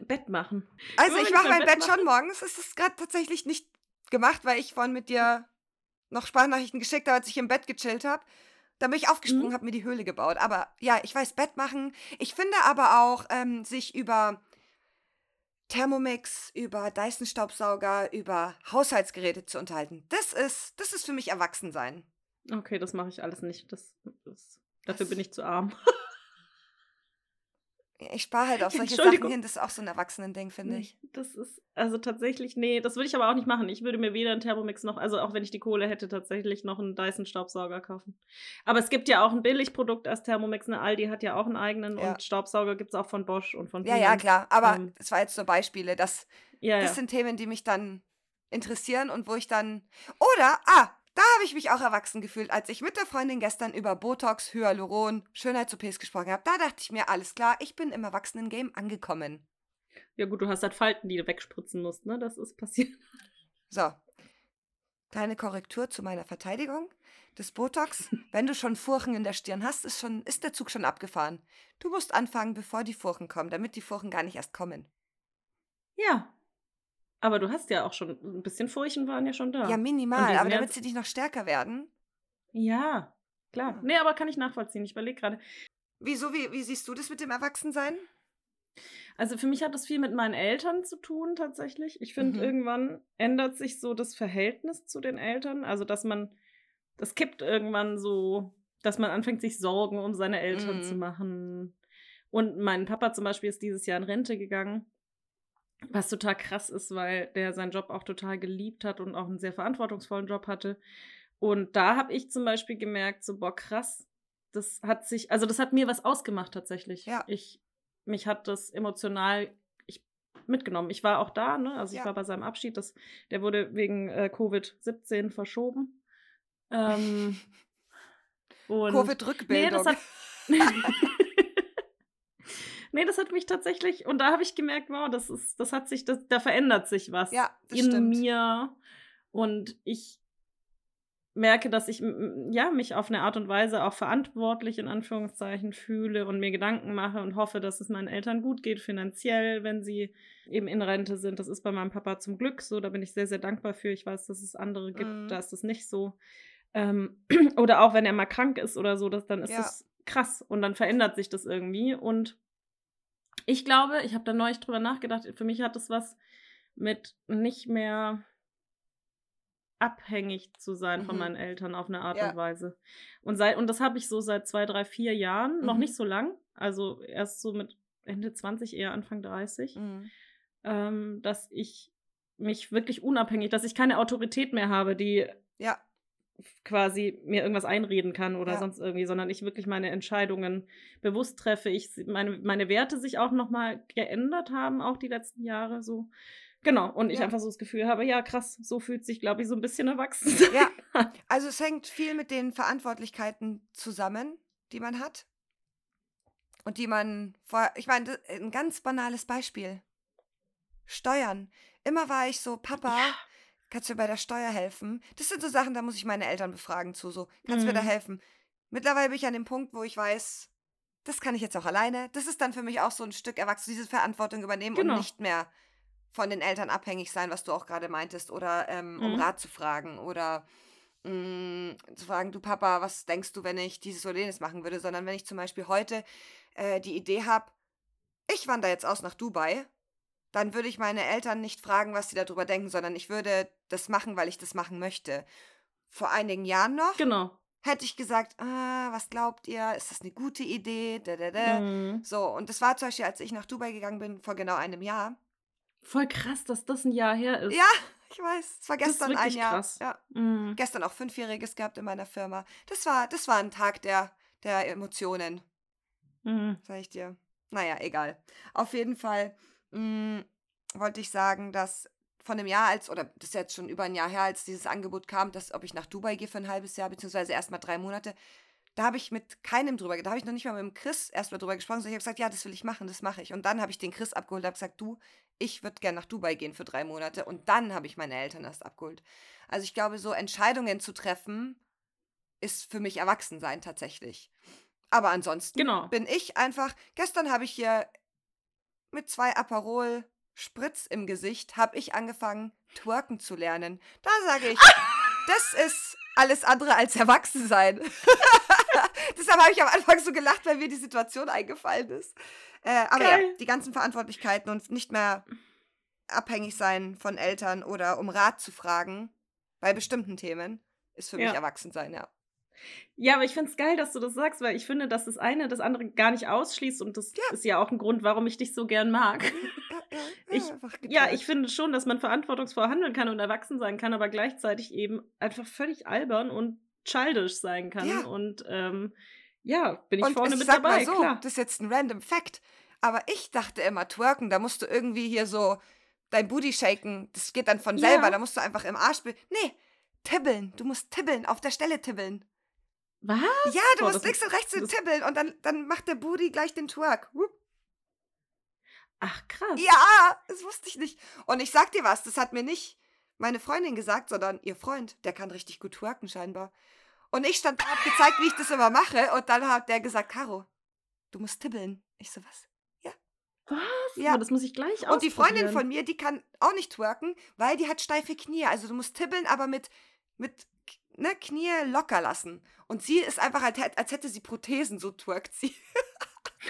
Bett machen. Also Immer ich mache mein Bett Bett schon morgens. Es ist gerade tatsächlich nicht gemacht, weil ich vorhin mit dir noch Sprachnachrichten geschickt habe, als ich im Bett gechillt habe. Da bin ich aufgesprungen, Mhm. habe mir die Höhle gebaut. Aber ja, ich weiß Bett machen. Ich finde aber auch, ähm, sich über Thermomix, über Dyson-Staubsauger, über Haushaltsgeräte zu unterhalten. Das ist, das ist für mich Erwachsensein. Okay, das mache ich alles nicht. Das, das, dafür Das- bin ich zu arm. Ich spare halt auf solche Sachen hin. Das ist auch so ein Erwachsenen-Ding, finde ich. Das ist, also tatsächlich, nee, das würde ich aber auch nicht machen. Ich würde mir weder einen Thermomix noch, also auch wenn ich die Kohle hätte, tatsächlich noch einen Dyson-Staubsauger kaufen. Aber es gibt ja auch ein Billigprodukt als Thermomix. Eine Aldi hat ja auch einen eigenen Ja. und Staubsauger gibt es auch von Bosch und von Ja, ja, Siemens. klar. Aber Ähm, das war jetzt nur Beispiele. Das, Ja, Das ja. sind Themen, die mich dann interessieren und wo ich dann. Oder, ah, da habe ich mich auch erwachsen gefühlt, als ich mit der Freundin gestern über Botox, Hyaluron, Schönheits-OPs gesprochen habe. Da dachte ich mir, alles klar, ich bin im Erwachsenen-Game angekommen. ja, gut, du hast halt Falten, die du wegspritzen musst, ne? Das ist passiert. So. Kleine Korrektur zu meiner Verteidigung. Das Botox, wenn du schon Furchen in der Stirn hast, ist, schon, ist der Zug schon abgefahren. Du musst anfangen, bevor die Furchen kommen, damit die Furchen gar nicht erst kommen. Ja. Aber du hast ja auch schon, ein bisschen Furchen waren ja schon da. Ja, minimal, aber damit sie nicht noch stärker werden. Ja, klar. Ja. Nee, aber kann ich nachvollziehen. Ich überlege gerade. Wieso, wie, wie siehst du das mit dem Erwachsensein? Also für mich hat das viel mit meinen Eltern zu tun tatsächlich. Ich finde, Mhm. irgendwann ändert sich so das Verhältnis zu den Eltern. Also dass man, das kippt irgendwann so, dass man anfängt, sich Sorgen um seine Eltern Mhm. zu machen. Und mein Papa zum Beispiel ist dieses Jahr in Rente gegangen. Was total krass ist, weil der seinen Job auch total geliebt hat und auch einen sehr verantwortungsvollen Job hatte. Und da habe ich zum Beispiel gemerkt, so, boah, krass, das hat sich, also das hat mir was ausgemacht tatsächlich. Ja. Ich, mich hat das emotional ich, mitgenommen. Ich war auch da, ne? Also ich Ja. war bei seinem Abschied. Das, der wurde wegen äh, Covid-19 verschoben. Ähm, und Nee, Covid-Rückbildung. das hat. nee, das hat mich tatsächlich. Und da habe ich gemerkt, wow, das ist, das hat sich, das, da verändert sich was Ja, in stimmt. mir. Und ich merke, dass ich ja mich auf eine Art und Weise auch verantwortlich in Anführungszeichen fühle und mir Gedanken mache und hoffe, dass es meinen Eltern gut geht finanziell, wenn sie eben in Rente sind. Das ist bei meinem Papa zum Glück so. Da bin ich sehr sehr dankbar für. Ich weiß, dass es andere gibt, Mhm. da ist das nicht so. Ähm, oder auch wenn er mal krank ist oder so, das, dann ist Ja. das krass und dann verändert sich das irgendwie. Und ich glaube, ich habe da neulich drüber nachgedacht, für mich hat das was mit nicht mehr abhängig zu sein von Mhm. meinen Eltern auf eine Art Ja. und Weise. Und, seit, und das habe ich so seit zwei, drei, vier Jahren, noch Mhm. nicht so lang, also erst so mit Ende 20, eher Anfang 30, Mhm. ähm, dass ich mich wirklich unabhängig, dass ich keine Autorität mehr habe, die Ja, quasi mir irgendwas einreden kann oder Ja. sonst irgendwie, sondern ich wirklich meine Entscheidungen bewusst treffe. Ich meine, meine Werte sich auch nochmal geändert haben, auch die letzten Jahre so. Genau, und ich Ja. einfach so das Gefühl habe, ja, krass, so fühlt sich, glaube ich, so ein bisschen erwachsen Ja, also es hängt viel mit den Verantwortlichkeiten zusammen, die man hat. Und die man vor, ich meine, ein ganz banales Beispiel. Steuern. Immer war ich so, Papa, kannst du mir bei der Steuer helfen? Das sind so Sachen, da muss ich meine Eltern befragen zu, so, kannst du mir da Mhm. helfen? Mittlerweile bin ich an dem Punkt, wo ich weiß, das kann ich jetzt auch alleine. Das ist dann für mich auch so ein Stück erwachsen, diese Verantwortung übernehmen Genau. und nicht mehr von den Eltern abhängig sein, was du auch gerade meintest, oder ähm, um Mhm. Rat zu fragen oder mh, zu fragen, du Papa, was denkst du, wenn ich dieses oder jenes machen würde, sondern wenn ich zum Beispiel heute äh, die Idee habe, ich wandere jetzt aus nach Dubai, dann würde ich meine Eltern nicht fragen, was sie darüber denken, sondern ich würde das machen, weil ich das machen möchte. Vor einigen Jahren noch Genau. hätte ich gesagt, ah, was glaubt ihr, ist das eine gute Idee? Da, da, da. Mhm. So, und das war zum Beispiel, als ich nach Dubai gegangen bin, vor genau einem Jahr. Voll krass, dass das ein Jahr her ist. Ja, ich weiß, es war gestern ein Jahr. krass. Ja. Mhm. gestern auch Fünfjähriges gehabt in meiner Firma. Das war, das war ein Tag der, der Emotionen, Mhm. sag ich dir. Naja, egal. Auf jeden Fall mh, wollte ich sagen, dass von dem Jahr als, oder das ist jetzt schon über ein Jahr her, als dieses Angebot kam, dass ob ich nach Dubai gehe für ein halbes Jahr, beziehungsweise erst mal drei Monate, da habe ich mit keinem drüber, da habe ich noch nicht mal mit dem Chris erstmal drüber gesprochen, sondern ich habe gesagt, ja, das will ich machen, das mache ich. Und dann habe ich den Chris abgeholt, habe gesagt, du, ich würde gerne nach Dubai gehen für drei Monate. Und dann habe ich meine Eltern erst abgeholt. Also ich glaube, so Entscheidungen zu treffen, ist für mich Erwachsensein tatsächlich. Aber ansonsten Genau. bin ich einfach, gestern habe ich hier mit zwei Aperol Spritz im Gesicht, habe ich angefangen, twerken zu lernen. Da sage ich, das ist alles andere als Erwachsensein. Deshalb habe ich am Anfang so gelacht, weil mir die Situation eingefallen ist. Äh, aber ja, Geil. die ganzen Verantwortlichkeiten und nicht mehr abhängig sein von Eltern oder um Rat zu fragen bei bestimmten Themen, ist für mich Ja. Erwachsensein, ja. Ja, aber ich finde es geil, dass du das sagst, weil ich finde, dass das eine das andere gar nicht ausschließt und das Ja. ist ja auch ein Grund, warum ich dich so gern mag. Ja, ja, Ich- Ja, ich finde schon, dass man verantwortungsvoll handeln kann und erwachsen sein kann, aber gleichzeitig eben einfach völlig albern und childish sein kann. Und ähm, ja, bin ich Und vorne ich mit sag dabei, mal so, klar. das ist jetzt ein random Fact, aber ich dachte immer, twerken, da musst du irgendwie hier so dein Booty shaken, das geht dann von selber, da musst du einfach im Arsch spielen. Nee, tibbeln, du musst tibbeln, auf der Stelle tibbeln. Was? Ja, du Boah, musst links und rechts tibbeln und dann, dann macht der Booty gleich den Twerk. Wupp. Ach, krass. Ja, das wusste ich nicht. Und ich sag dir was, das hat mir nicht meine Freundin gesagt, sondern ihr Freund, der kann richtig gut twerken scheinbar. Und ich stand da, hab gezeigt, wie ich das immer mache und dann hat der gesagt, Caro, du musst tibbeln. Ich so, was? Was? Ja. Aber das muss ich gleich Und die Freundin von mir, die kann auch nicht twerken, weil die hat steife Knie. Also du musst tibbeln, aber mit, mit ne, Knie locker lassen. Und sie ist einfach, als, hätt- als hätte sie Prothesen, so twerkt sie.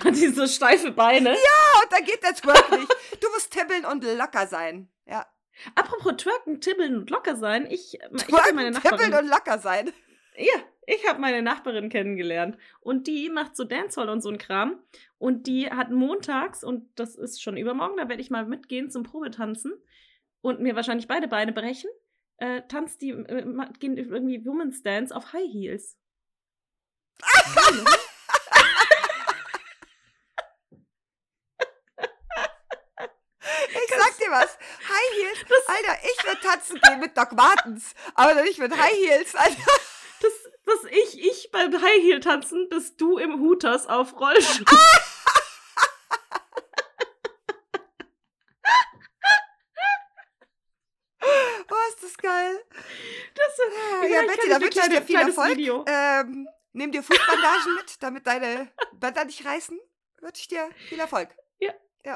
Hat die so steife Beine. Und da geht der Twerk nicht. Du musst tibbeln und locker sein. Ja. Apropos twerken, tibbeln und locker sein. Ich, ich habe Twerken, meine tibbeln Nachbarin. und locker sein. Ja, ich habe meine Nachbarin kennengelernt und die macht so Dancehall und so ein Kram und die hat montags und das ist schon übermorgen, da werde ich mal mitgehen zum Probetanzen und mir wahrscheinlich beide Beine brechen. Äh, tanzt die äh, gehen irgendwie Women's Dance auf High Heels. Ich sag dir was. High Heels. Alter, ich würde tanzen gehen mit Doc Martens. Aber nicht mit High Heels. Alter. Das, das ich, ich beim High Heel tanzen, bist du im Hooters auf Rollschuhen. Oh, ist das geil. Das, Ja, ich Betty, da wünsche ich dir viel Erfolg. Ähm, nimm dir Fußbandagen mit, damit deine Bänder nicht reißen. Wünsche ich dir viel Erfolg.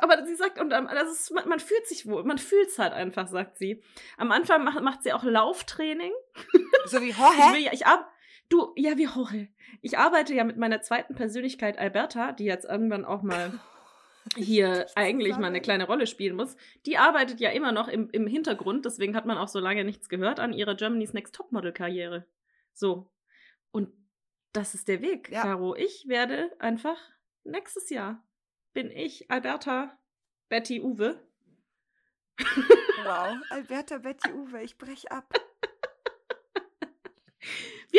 Aber sie sagt, und das ist, man, man fühlt sich wohl, man fühlt es halt einfach, sagt sie. Am Anfang macht, macht sie auch Lauftraining. So wie, Ich, will ja, ich ar du, ja, wie Jorge. Ich arbeite ja mit meiner zweiten Persönlichkeit Alberta, die jetzt irgendwann auch mal hier eigentlich mal eine kleine Rolle spielen muss. Die arbeitet ja immer noch im, im Hintergrund, deswegen hat man auch so lange nichts gehört an ihrer Germany's Next Topmodel-Karriere. So. Und das ist der Weg, Ja. Caro. Ich werde einfach nächstes Jahr bin ich Alberta Betty Uwe. Wow. Alberta, Betty, Uwe, ich brech ab.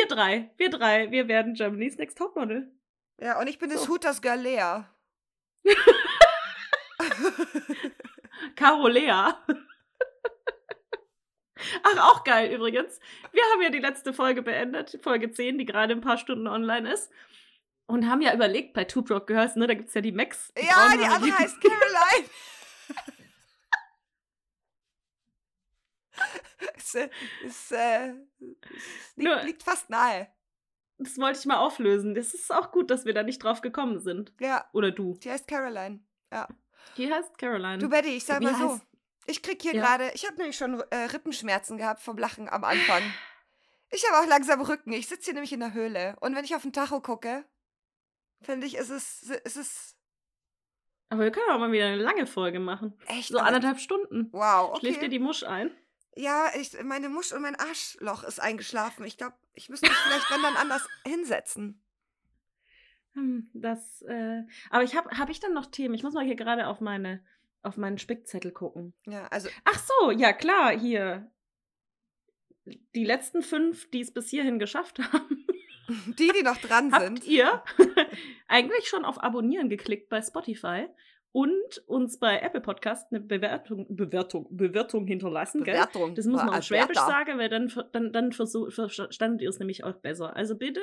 drei, wir drei, wir werden Germany's Next Topmodel. Ja, und ich bin das So. Hooters Girl Lea. Caro Lea. Ach, auch geil übrigens. Wir haben ja die letzte Folge beendet, Folge 10, die gerade ein paar Stunden online ist. Und haben ja überlegt, bei Two Broke Girls, ne, da gibt es ja die Max. ja, brauchen die andere die- heißt Caroline. es, es, äh, es liegt, Nur- liegt fast nahe. Das wollte ich mal auflösen. Das ist auch gut, dass wir da nicht drauf gekommen sind. Ja, Oder du. die heißt Caroline. Die heißt Caroline. Du Betty, ich sag Wie mal so. Ich krieg hier Ja. gerade, ich habe nämlich schon äh, Rippenschmerzen gehabt vom Lachen am Anfang. Ich habe auch langsam Rücken. Ich sitze hier nämlich in der Höhle. Und wenn ich auf den Tacho gucke, finde ich, ist es, ist es Aber wir können auch mal wieder eine lange Folge machen. echt. So anderthalb Stunden. Wow, Schläft dir okay. die Musch ein? Ja, ich, meine Musch und mein Arschloch ist eingeschlafen. Ich glaube, ich müsste mich vielleicht, wenn dann anders hinsetzen. Hm, Das, äh, aber ich habe hab ich dann noch Themen? Ich muss mal hier gerade auf meine auf meinen Spickzettel gucken. Ja, also, Ach so, ja klar, hier. Die letzten fünf, die es bis hierhin geschafft haben, die, die noch dran habt sind. ihr eigentlich schon auf Abonnieren geklickt bei Spotify und uns bei Apple Podcast eine Bewertung, Bewertung, Bewertung hinterlassen, gell? Bewertung. Das muss man auf Schwäbisch sagen, weil dann, dann, dann versuch, verstandet ihr es nämlich auch besser. Also bitte,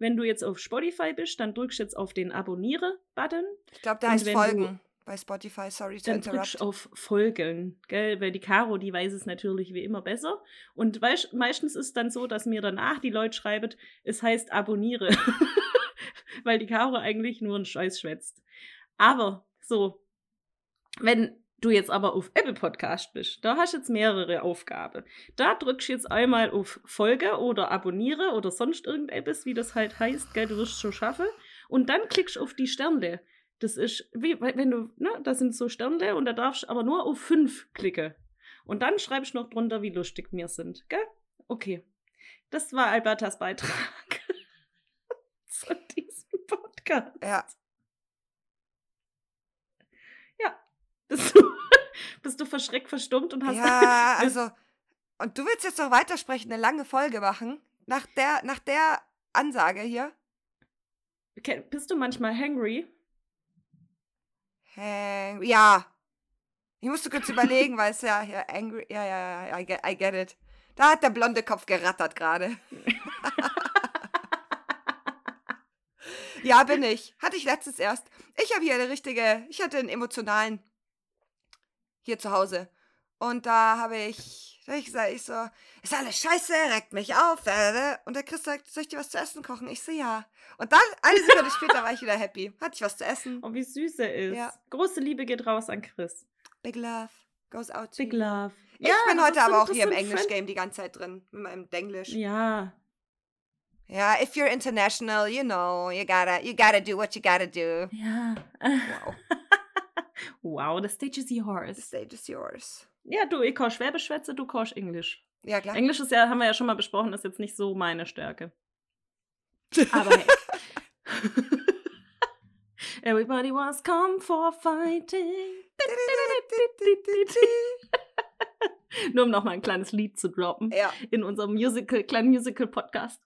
wenn du jetzt auf Spotify bist, dann drückst du jetzt auf den Abonniere-Button, Ich glaube, Und heißt wenn du- Folgen bei Spotify. Sorry to dann drückst interrupt. du auf Folgen, gell? Weil die Caro, die weiß es natürlich wie immer besser. Und weißt, meistens ist dann so, dass mir danach die Leute schreiben, es heißt abonniere. weil die Caro eigentlich nur einen Scheiß schwätzt. Aber so, wenn du jetzt aber auf Apple Podcast bist, da hast du jetzt mehrere Aufgaben. Da drückst du jetzt einmal auf Folge oder abonniere oder sonst irgendetwas, wie das halt heißt, gell, du wirst es schon schaffen. Und dann klickst du auf die Sterne. Das ist, wie wenn du, ne, da sind so Sterne und da darfst du aber nur auf fünf klicken. Und dann schreibst du noch drunter, wie lustig wir sind, gell? Okay. Das war Albertas Beitrag zu diesem Podcast. Ja, Bist du, bist du verschreckt verstummt und hast. ja, also. Und du willst jetzt noch weitersprechen, eine lange Folge machen? Nach der, nach der Ansage hier? Okay, Bist du manchmal hangry? Hang ja. Ich musste kurz überlegen, weil es ja, ja, angry, ja, ja, ja, I get, I get it. Da hat der blonde Kopf gerattert gerade. ja, bin ich. Hatte ich letztes erst. Ich habe hier eine richtige, ich hatte einen emotionalen hier zu Hause. Und da habe ich, ich gesagt, ich so, ist alles scheiße, regt mich auf. äh. Und der Chris sagt, soll ich dir was zu essen kochen? Ich so, ja. Und dann, eine Sekunde später, war ich wieder happy. Hatte ich was zu essen. Oh, wie süß er ist. Ja. Große Liebe geht raus an Chris. Big love goes out to Big love. Ich bin das heute aber auch hier im Englisch-Game die ganze Zeit drin. Mit meinem Denglisch. Ja. Ja, if you're international, you know, you gotta, you gotta do what you gotta do. Ja. Wow, wow, the stage is the yours. stage is yours. Ja, du, ich kann Schwäbisch schwätze, du kannst Englisch. Ja, klar. Englisch ist ja, haben wir ja schon mal besprochen, ist jetzt nicht so meine Stärke. Aber hey. Everybody was come for fighting. Nur um nochmal ein kleines Lied zu droppen ja, in unserem Musical, kleinen Musical-Podcast.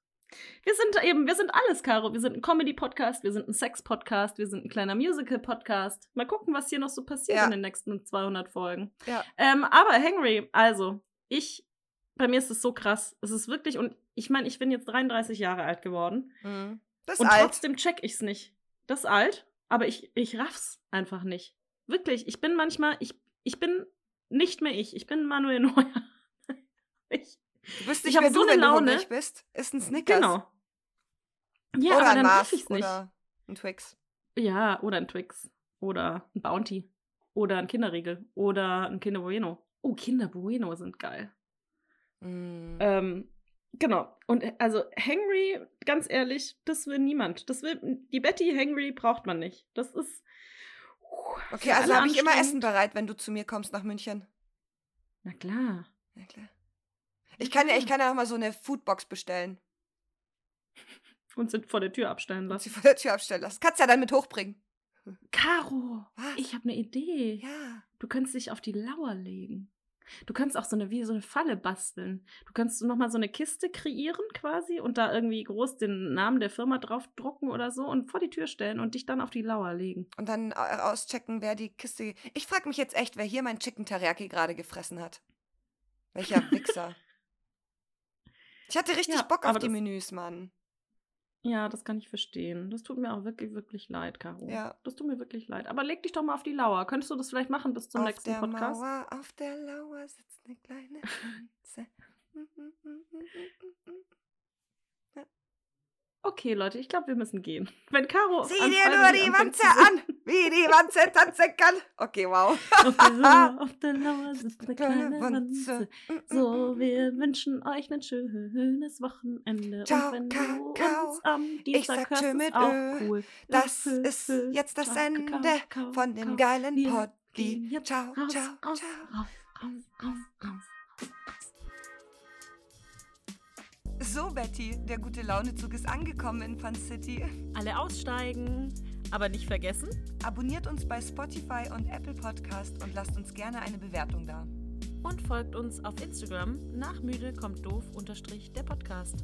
Wir sind eben, wir sind alles, Caro. Wir sind ein Comedy-Podcast, wir sind ein Sex-Podcast, wir sind ein kleiner Musical-Podcast. Mal gucken, was hier noch so passiert Ja. in den nächsten 200 Folgen. ja. Ähm, aber Henry, also, ich, bei mir ist es so krass. Es ist wirklich, und ich meine, ich bin jetzt 33 Jahre alt geworden. Mhm. Das ist und alt. trotzdem check ich's nicht. Das ist alt, aber ich, ich raff's einfach nicht. Wirklich, ich bin manchmal, ich, ich bin nicht mehr ich. Ich bin Manuel Neuer. ich, Du bist ich nicht hab mehr so du, eine wenn du Laune. hungrig bist. Ist ein Snickers. genau. Ja, oder aber ein dann raff ich's nicht. oder ein Twix. Ja, oder ein Twix. Oder ein Bounty. Oder ein Kinderriegel. Oder ein Kinder Bueno. Oh, Kinder Bueno sind geil. Mm. Ähm, genau. Und äh, also Henry, ganz ehrlich, das will niemand. Das will die Betty Henry braucht man nicht. Das ist okay, also habe ich immer. Essen bereit, wenn du zu mir kommst nach München. Na klar. Ja, klar. Ich kann ja, ich kann ja auch mal so eine Foodbox bestellen Und sind vor der Tür abstellen lassen. sie vor der Tür abstellen lassen. Kannst ja dann mit hochbringen. Caro, Was? ich habe eine Idee. Ja. Du könntest dich auf die Lauer legen. Du kannst auch so eine, wie so eine Falle basteln. Du kannst nochmal so eine Kiste kreieren quasi und da irgendwie groß den Namen der Firma draufdrucken oder so und vor die Tür stellen und dich dann auf die Lauer legen. Und dann äh, auschecken, wer die Kiste. Ich frage mich jetzt echt, wer hier mein Chicken Teriyaki gerade gefressen hat. Welcher Wichser. Ich hatte richtig Ja, Bock auf die das- Menüs, Mann. Ja, das kann ich verstehen. Das tut mir auch wirklich, wirklich leid, Caro. Ja. Das tut mir wirklich leid. Aber leg dich doch mal auf die Lauer. Könntest du das vielleicht machen bis zum auf nächsten der Podcast? Mauer, auf der Lauer sitzt eine kleine Wanze. Okay, Leute, ich glaube, wir müssen gehen. Wenn Caro. Sieh dir nur die Wanze an, wie die Wanze tanzen kann. Okay, wow. Auf der Lauer, auf der Lauer sitzt eine Kleine Wanze. Wanze. So, wir wünschen euch ein schönes Wochenende. Ciao, Und wenn Kakao. du uns am Dienstag sag hörst, ist mit auch cool. Das ist jetzt das Ende von dem geilen Poddy. Ciao, raus, ciao, raus, ciao. So, Betty, der gute Launezug ist angekommen in Fun City. Alle aussteigen. Aber nicht vergessen, Abonniert uns bei Spotify und Apple Podcast und lasst uns gerne eine Bewertung da. und folgt uns auf Instagram nach müde kommt doof unterstrich der Podcast.